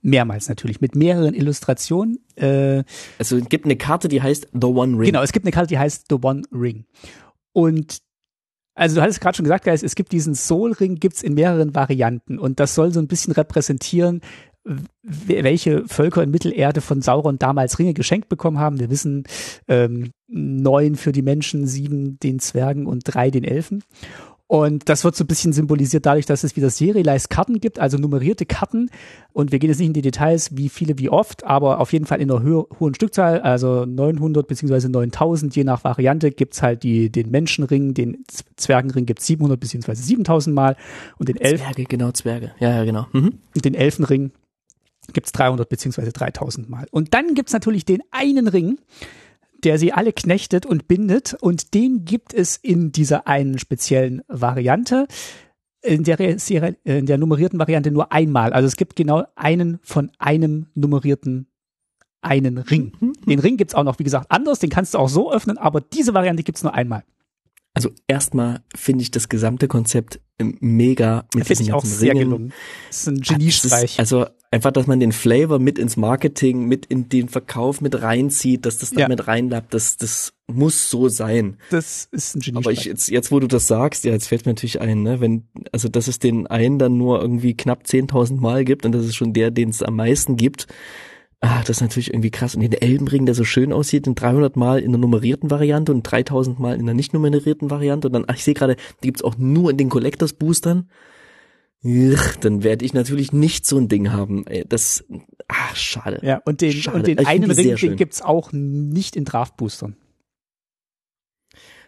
mehrmals natürlich, mit mehreren Illustrationen. Äh, also es gibt eine Karte, die heißt The One Ring. Genau, es gibt eine Karte, die heißt The One Ring. Und Also du hattest gerade schon gesagt, Geist, es gibt diesen Soul-Ring, gibt's in mehreren Varianten und das soll so ein bisschen repräsentieren, welche Völker in Mittelerde von Sauron damals Ringe geschenkt bekommen haben. Wir wissen, ähm, neun für die Menschen, sieben den Zwergen und drei den Elfen. Und das wird so ein bisschen symbolisiert dadurch, dass es wieder serialized Karten gibt, also nummerierte Karten. Und wir gehen jetzt nicht in die Details, wie viele, wie oft, aber auf jeden Fall in einer ho hohen Stückzahl, also 900 beziehungsweise 9000, je nach Variante, gibt's halt die, den Menschenring, den Zwergenring gibt's 700 beziehungsweise 7000 Mal und den Elfen. Zwerge, genau, Zwerge. Ja, ja, genau. Mhm. Und den Elfenring gibt's 300 beziehungsweise 3000 Mal. Und dann gibt's natürlich den einen Ring, der sie alle knechtet und bindet und den gibt es in dieser einen speziellen Variante. In der, in der nummerierten Variante nur einmal. Also es gibt genau einen von einem nummerierten einen Ring. Mhm. Den Ring gibt's auch noch, wie gesagt, anders, den kannst du auch so öffnen, aber diese Variante gibt's nur einmal. Also erstmal finde ich das gesamte Konzept mega mit Finde ich auch sehr Ringen. gelungen. Das ist ein Geniestreich. Ist, also einfach, dass man den Flavor mit ins Marketing, mit in den Verkauf mit reinzieht, dass das da ja. mit reinlappt, das, das muss so sein. Das ist ein Geniestreich. Aber ich, jetzt, jetzt, wo du das sagst, ja, jetzt fällt mir natürlich ein, ne, wenn, also, dass es den einen dann nur irgendwie knapp 10.000 Mal gibt und das ist schon der, den es am meisten gibt, Ah, das ist natürlich irgendwie krass. Und den Elbenring, der so schön aussieht, in 300 Mal in der nummerierten Variante und 3000 Mal in der nicht nummerierten Variante. Und dann, ach, ich sehe gerade, die gibt's auch nur in den Collectors Boostern. Ugh, dann werde ich natürlich nicht so ein Ding haben. Das, ach, schade. Ja, und den, schade. und den einen Ring, den gibt's auch nicht in Draft Boostern.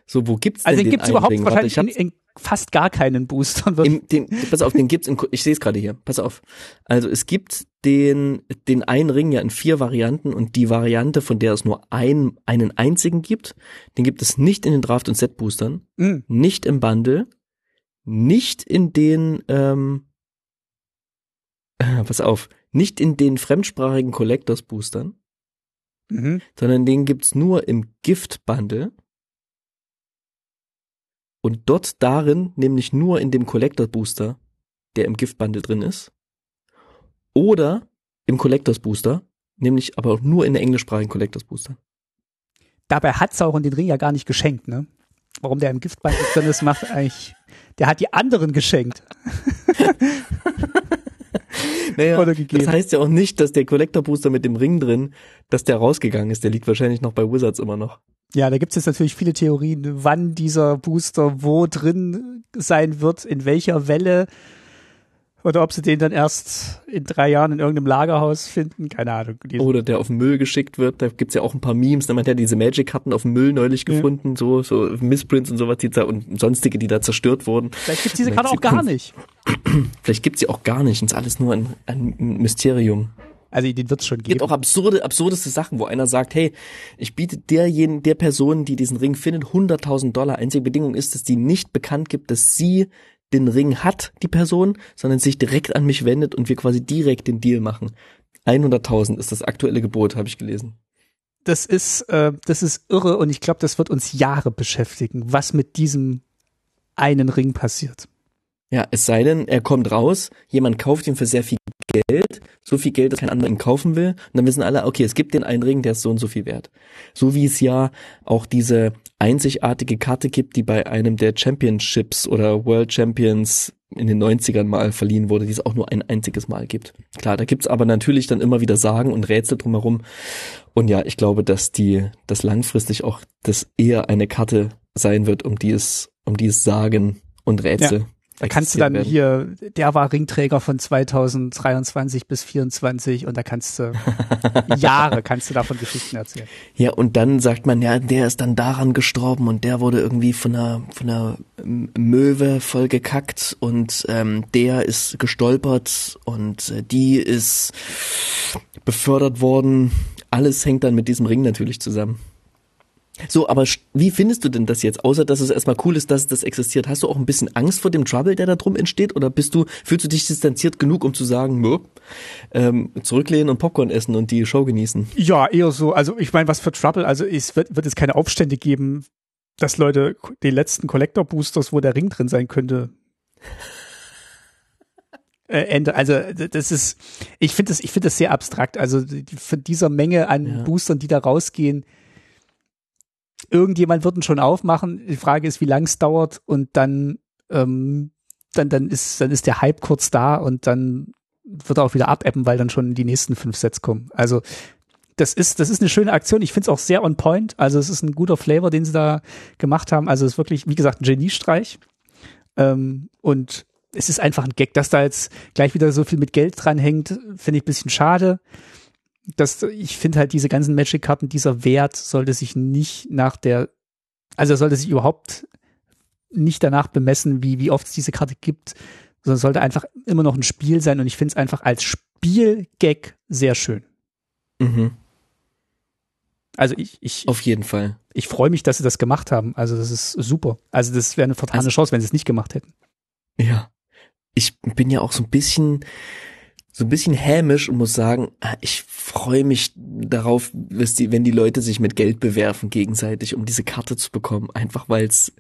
So, wo gibt's also denn den, den gibt's überhaupt Ring? wahrscheinlich Warte, in, in fast gar keinen Boostern. Im, den, pass auf, den gibt's in, ich sehe es gerade hier, pass auf. Also es gibt den, den einen Ring ja in vier Varianten und die Variante, von der es nur ein, einen einzigen gibt, den gibt es nicht in den Draft- und Set-Boostern, mhm. nicht im Bundle, nicht in den, ähm, äh, pass auf, nicht in den fremdsprachigen Collectors-Boostern, mhm. sondern den gibt's nur im Gift-Bundle und dort darin, nämlich nur in dem Collector Booster, der im Giftbundle drin ist, oder im Collectors Booster, nämlich aber auch nur in der englischsprachigen Collectors Booster. Dabei hat Sauron den Ring ja gar nicht geschenkt, ne? Warum der im Giftbundle drin ist, macht eigentlich, der hat die anderen geschenkt. naja, das heißt ja auch nicht, dass der Collector Booster mit dem Ring drin, dass der rausgegangen ist. Der liegt wahrscheinlich noch bei Wizards immer noch. Ja, da gibt es jetzt natürlich viele Theorien, wann dieser Booster wo drin sein wird, in welcher Welle. Oder ob sie den dann erst in drei Jahren in irgendeinem Lagerhaus finden, keine Ahnung. Oder der auf den Müll geschickt wird, da gibt's ja auch ein paar Memes, da hat ja diese Magic-Karten auf dem Müll neulich gefunden, ja. so, so Missprints und sowas, die da, und sonstige, die da zerstört wurden. Vielleicht gibt's diese Karte auch gar nicht. Vielleicht gibt's sie auch gar nicht, und ist alles nur ein, ein Mysterium. Also den wird's schon geben. Es gibt auch absurde, absurdeste Sachen, wo einer sagt, hey, ich biete derjenigen, der Person, die diesen Ring findet, 100.000 Dollar. Einzige Bedingung ist, dass die nicht bekannt gibt, dass sie den Ring hat, die Person, sondern sich direkt an mich wendet und wir quasi direkt den Deal machen. 100.000 ist das aktuelle Gebot, habe ich gelesen. Das ist, äh, das ist irre und ich glaube, das wird uns Jahre beschäftigen, was mit diesem einen Ring passiert. Ja, es sei denn, er kommt raus, jemand kauft ihn für sehr viel Geld, so viel Geld, dass kein anderer ihn kaufen will, und dann wissen alle, okay, es gibt den einen Ring, der ist so und so viel wert. So wie es ja auch diese einzigartige Karte gibt, die bei einem der Championships oder World Champions in den 90ern mal verliehen wurde, die es auch nur ein einziges Mal gibt. Klar, da gibt's aber natürlich dann immer wieder Sagen und Rätsel drumherum. Und ja, ich glaube, dass die, dass langfristig auch das eher eine Karte sein wird, um die es, um die es Sagen und Rätsel ja. Da kannst du dann werden. hier, der war Ringträger von 2023 bis 2024 und da kannst du Jahre kannst du davon Geschichten erzählen. Ja, und dann sagt man, ja, der ist dann daran gestorben und der wurde irgendwie von einer, von einer Möwe voll gekackt und ähm, der ist gestolpert und äh, die ist befördert worden. Alles hängt dann mit diesem Ring natürlich zusammen. So, aber wie findest du denn das jetzt? Außer, dass es erstmal cool ist, dass das existiert. Hast du auch ein bisschen Angst vor dem Trouble, der da drum entsteht? Oder bist du, fühlst du dich distanziert genug, um zu sagen, nö, ähm, zurücklehnen und Popcorn essen und die Show genießen? Ja, eher so. Also, ich meine, was für Trouble? Also, es wird, wird es keine Aufstände geben, dass Leute die letzten Collector Boosters, wo der Ring drin sein könnte, äh, Ende. Also das ist, ich finde das, ich finde das sehr abstrakt. Also von dieser Menge an ja. Boostern, die da rausgehen, irgendjemand wird ihn schon aufmachen. Die Frage ist, wie lang es dauert und dann, ähm, dann, dann ist, dann ist der Hype kurz da und dann wird er auch wieder abebben, weil dann schon die nächsten fünf Sets kommen. Also das ist, das ist eine schöne Aktion. Ich finde es auch sehr on point. Also es ist ein guter Flavor, den sie da gemacht haben. Also es ist wirklich, wie gesagt, ein Geniestreich. Ähm, und es ist einfach ein Gag, dass da jetzt gleich wieder so viel mit Geld dranhängt, finde ich ein bisschen schade. Das, ich finde halt diese ganzen Magic-Karten, dieser Wert sollte sich nicht nach der, also sollte sich überhaupt nicht danach bemessen, wie, wie oft es diese Karte gibt, sondern sollte einfach immer noch ein Spiel sein und ich finde es einfach als Spielgag sehr schön. Mhm. Also ich, ich auf jeden Fall. Ich freue mich, dass sie das gemacht haben. Also das ist super. Also das wäre eine vertane also, Chance, wenn sie es nicht gemacht hätten. Ja. Ich bin ja auch so ein bisschen so ein bisschen hämisch und muss sagen, ah, ich freue mich darauf, wenn die Leute sich mit Geld bewerfen gegenseitig, um diese Karte zu bekommen, einfach weil es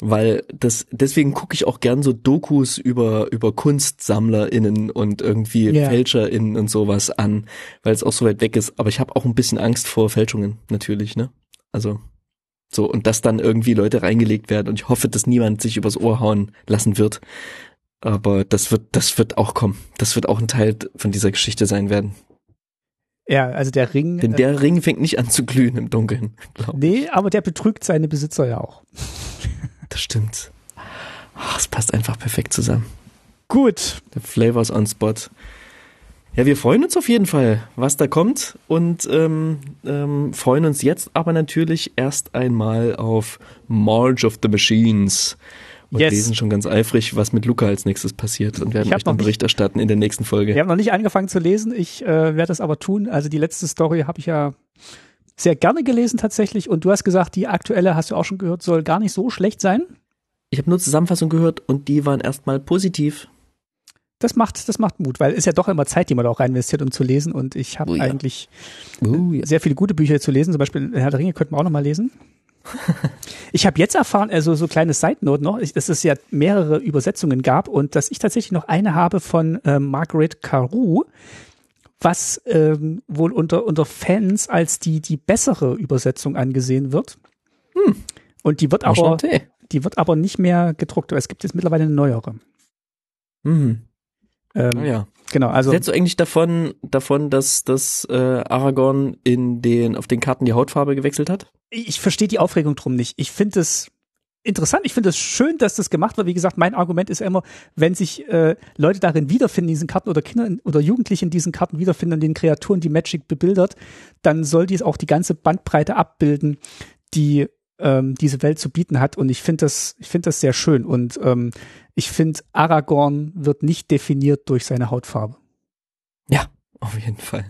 weil das deswegen gucke ich auch gern so Dokus über über KunstsammlerInnen und irgendwie yeah. FälscherInnen und sowas an, weil es auch so weit weg ist. Aber ich habe auch ein bisschen Angst vor Fälschungen natürlich, ne? Also so und dass dann irgendwie Leute reingelegt werden und ich hoffe, dass niemand sich übers Ohr hauen lassen wird. Aber das wird das wird auch kommen. Das wird auch ein Teil von dieser Geschichte sein werden. Ja, also der Ring. Denn der äh, Ring fängt nicht an zu glühen im Dunkeln. Nee, aber der betrügt seine Besitzer ja auch. Das stimmt. Es passt einfach perfekt zusammen. Gut. The Flavors on Spot. Ja, wir freuen uns auf jeden Fall, was da kommt und ähm, ähm, freuen uns jetzt aber natürlich erst einmal auf March of the Machines und yes. lesen schon ganz eifrig, was mit Luca als nächstes passiert und werden euch dann Bericht erstatten in der nächsten Folge. Wir haben noch nicht angefangen zu lesen, ich äh, werde das aber tun. Also die letzte Story habe ich ja sehr gerne gelesen tatsächlich. Und du hast gesagt, die aktuelle, hast du auch schon gehört, soll gar nicht so schlecht sein. Ich habe nur Zusammenfassung gehört und die waren erstmal positiv. Das macht, das macht Mut, weil es ist ja doch immer Zeit, die man da auch rein investiert, um zu lesen. Und ich habe oh ja. eigentlich oh ja. sehr viele gute Bücher zu lesen. Zum Beispiel Herr der Ringe könnten wir auch noch mal lesen. ich habe jetzt erfahren, also so kleine Side Note noch, dass es ja mehrere Übersetzungen gab und dass ich tatsächlich noch eine habe von äh, Margaret Carew, was ähm, wohl unter, unter Fans als die, die bessere Übersetzung angesehen wird. Hm. Und die wird aber, die wird aber nicht mehr gedruckt. Es gibt jetzt mittlerweile eine neuere. Mhm. Ähm, oh ja. Genau, also. Hältst du eigentlich davon, davon, dass, dass äh, Aragorn in den, auf den Karten die Hautfarbe gewechselt hat? Ich verstehe die Aufregung drum nicht. Ich finde es interessant. Ich finde es schön, dass das gemacht wird. Wie gesagt, mein Argument ist immer, wenn sich äh, Leute darin wiederfinden, in diesen Karten oder Kinder oder Jugendliche in diesen Karten wiederfinden, in den Kreaturen, die Magic bebildert, dann soll dies auch die ganze Bandbreite abbilden, die ähm, diese Welt zu bieten hat. Und ich finde das, ich finde das sehr schön. Und ähm, ich finde, Aragorn wird nicht definiert durch seine Hautfarbe. Ja, auf jeden Fall.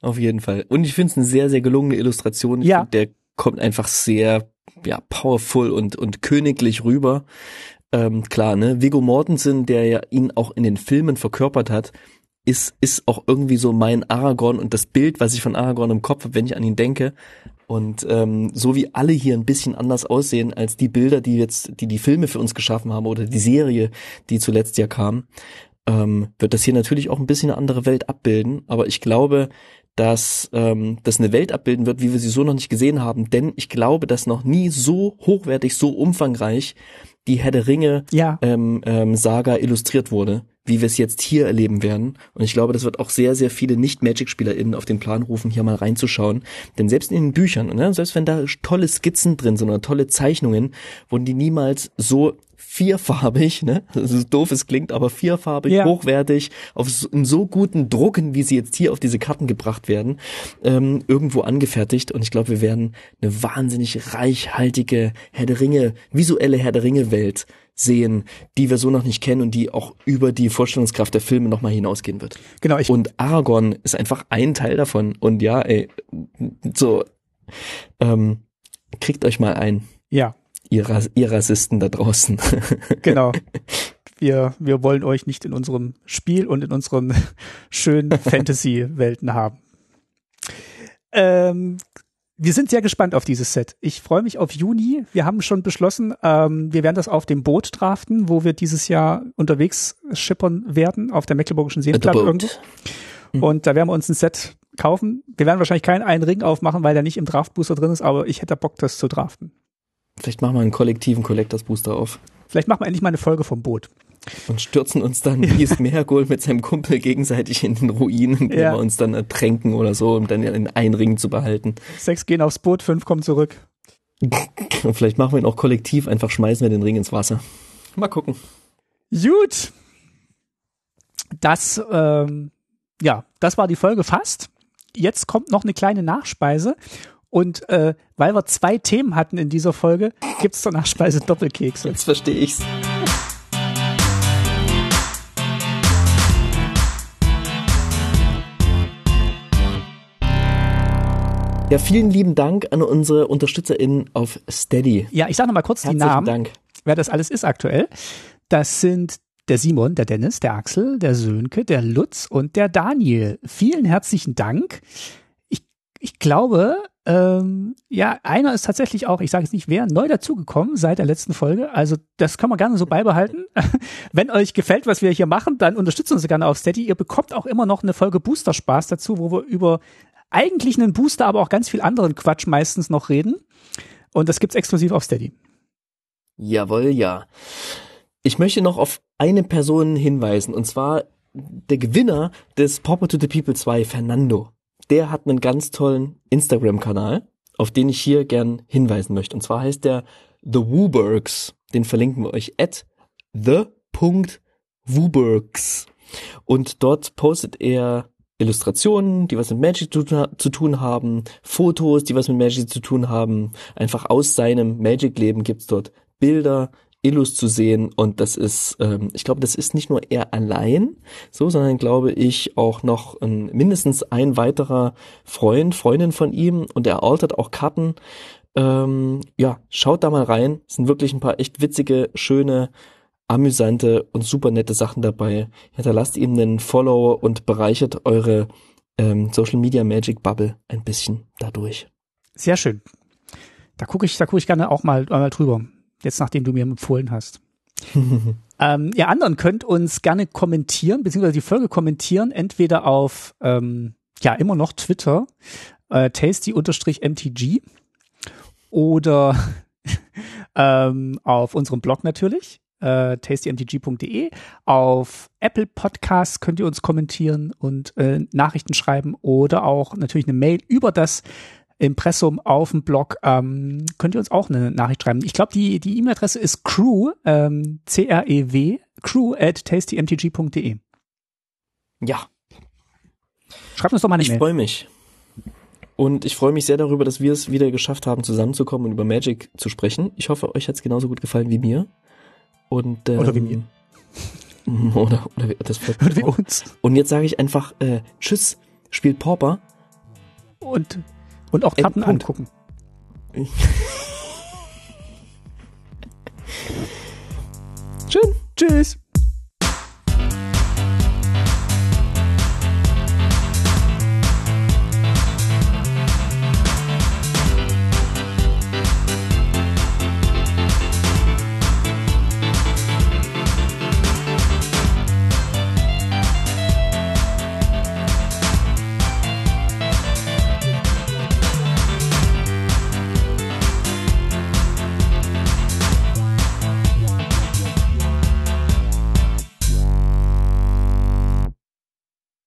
auf jeden Fall. Und ich finde es eine sehr, sehr gelungene Illustration. Ich ja. Find, der kommt einfach sehr ja, powerful und, und königlich rüber. Ähm, klar, ne? Viggo Mortensen, der ja ihn auch in den Filmen verkörpert hat, ist, ist auch irgendwie so mein Aragorn und das Bild, was ich von Aragorn im Kopf habe, wenn ich an ihn denke. Und ähm, so wie alle hier ein bisschen anders aussehen als die Bilder, die jetzt, die die Filme für uns geschaffen haben oder die Serie, die zuletzt ja kam, ähm, wird das hier natürlich auch ein bisschen eine andere Welt abbilden. Aber ich glaube, dass ähm, das eine Welt abbilden wird, wie wir sie so noch nicht gesehen haben. Denn ich glaube, dass noch nie so hochwertig, so umfangreich die Herr der Ringe ja. ähm, ähm, Saga illustriert wurde, wie wir es jetzt hier erleben werden. Und ich glaube, das wird auch sehr, sehr viele Nicht-Magic-SpielerInnen auf den Plan rufen, hier mal reinzuschauen. Denn selbst in den Büchern, ne, selbst wenn da tolle Skizzen drin sind oder tolle Zeichnungen, wurden die niemals so vierfarbig, ne? So doof es klingt, aber vierfarbig, ja. hochwertig, auf so, in so guten Drucken, wie sie jetzt hier auf diese Karten gebracht werden, ähm, irgendwo angefertigt. Und ich glaube, wir werden eine wahnsinnig reichhaltige Herr der Ringe, visuelle Herr der Ringe Welt sehen, die wir so noch nicht kennen und die auch über die Vorstellungskraft der Filme nochmal hinausgehen wird. Genau. Ich und Aragorn ist einfach ein Teil davon. Und ja, ey, so, ähm, kriegt euch mal ein. Ja, ihr, ihr Rassisten da draußen. genau. Wir, wir wollen euch nicht in unserem Spiel und in unseren schönen Fantasy-Welten haben. Ähm, wir sind sehr gespannt auf dieses Set. Ich freue mich auf Juni. Wir haben schon beschlossen, ähm, wir werden das auf dem Boot draften, wo wir dieses Jahr unterwegs schippern werden, auf der Mecklenburgischen Seenplatte irgendwo. Mhm. Und da werden wir uns ein Set kaufen. Wir werden wahrscheinlich keinen einen Ring aufmachen, weil der nicht im Draft-Booster drin ist, aber ich hätte Bock, das zu draften. Vielleicht machen wir einen kollektiven Collectors Booster auf. Vielleicht machen wir endlich mal eine Folge vom Boot. Und stürzen uns dann wie es Meergold mit seinem Kumpel gegenseitig in den Ruinen, ja. wir uns dann ertränken oder so, um dann in einen Ring zu behalten. Sechs gehen aufs Boot, fünf kommen zurück. Vielleicht machen wir ihn auch kollektiv, einfach schmeißen wir den Ring ins Wasser. Mal gucken. Gut. Das, ähm, ja, das war die Folge fast. Jetzt kommt noch eine kleine Nachspeise. Und äh, weil wir zwei Themen hatten in dieser Folge, gibt es zur Nachspeise Doppelkekse. Jetzt verstehe ich's. Ja, vielen lieben Dank an unsere UnterstützerInnen auf Steady. Ja, ich sage nochmal kurz Herzlichen die Namen, Dank. wer das alles ist aktuell. Das sind der Simon, der Dennis, der Axel, der Sönke, der Lutz und der Daniel. Vielen herzlichen Dank. Ich, glaube, ähm, ja, einer ist tatsächlich auch, ich sage jetzt nicht wer, neu dazugekommen seit der letzten Folge. Also das können wir gerne so beibehalten. Wenn euch gefällt, was wir hier machen, dann unterstützt uns gerne auf Steady. Ihr bekommt auch immer noch eine Folge Booster Spaß dazu, wo wir über eigentlich einen Booster, aber auch ganz viel anderen Quatsch meistens noch reden. Und das gibt's exklusiv auf Steady. Jawohl, ja. Ich möchte noch auf eine Person hinweisen, und zwar der Gewinner des Popper to the People 2, Fernando. Der hat einen ganz tollen Instagram-Kanal, auf den ich hier gern hinweisen möchte. Und zwar heißt der The Woobergs. Den verlinken wir euch at the.woobergs. Und dort postet er Illustrationen, die was mit Magic zu, zu, tun haben, Fotos, die was mit Magic zu tun haben. Einfach aus seinem Magic-Leben gibt's dort Bilder, Illus zu sehen und das ist, ähm, ich glaube, das ist nicht nur er allein, so, sondern glaube ich auch noch ein, mindestens ein weiterer Freund, Freundin von ihm und er altert auch Karten. Ähm, ja, schaut da mal rein, es sind wirklich ein paar echt witzige, schöne amüsante und super nette Sachen dabei. Hinterlasst ihm einen Follow und bereichert eure ähm, Social Media Magic Bubble ein bisschen dadurch. Sehr schön. Da gucke ich, da gucke ich gerne auch mal, mal drüber. Jetzt nachdem du mir empfohlen hast. ähm, ihr anderen könnt uns gerne kommentieren, beziehungsweise die Folge kommentieren, entweder auf, ähm, ja, immer noch Twitter, äh, tasty-mtg oder ähm, auf unserem Blog natürlich äh, tastymtg.de. Auf Apple Podcasts könnt ihr uns kommentieren und äh, Nachrichten schreiben oder auch natürlich eine Mail über das Impressum auf dem Blog ähm, könnt ihr uns auch eine Nachricht schreiben. Ich glaube, die die E-Mail-Adresse ist crew, ähm, C-R-E-W, crew at tastymtg.de. Ja. Schreibt uns doch mal eine ich Mail. Ich freue mich. Und ich freue mich sehr darüber, dass wir es wieder geschafft haben, zusammenzukommen und über Magic zu sprechen. Ich hoffe, euch hat es genauso gut gefallen wie mir. Und, ähm, oder wie mir. Oder, oder wie, das oder wie uns. Und jetzt sage ich einfach äh, Tschüss, spielt Pauper. Und, und auch Karten angucken. Schön. Tschüss.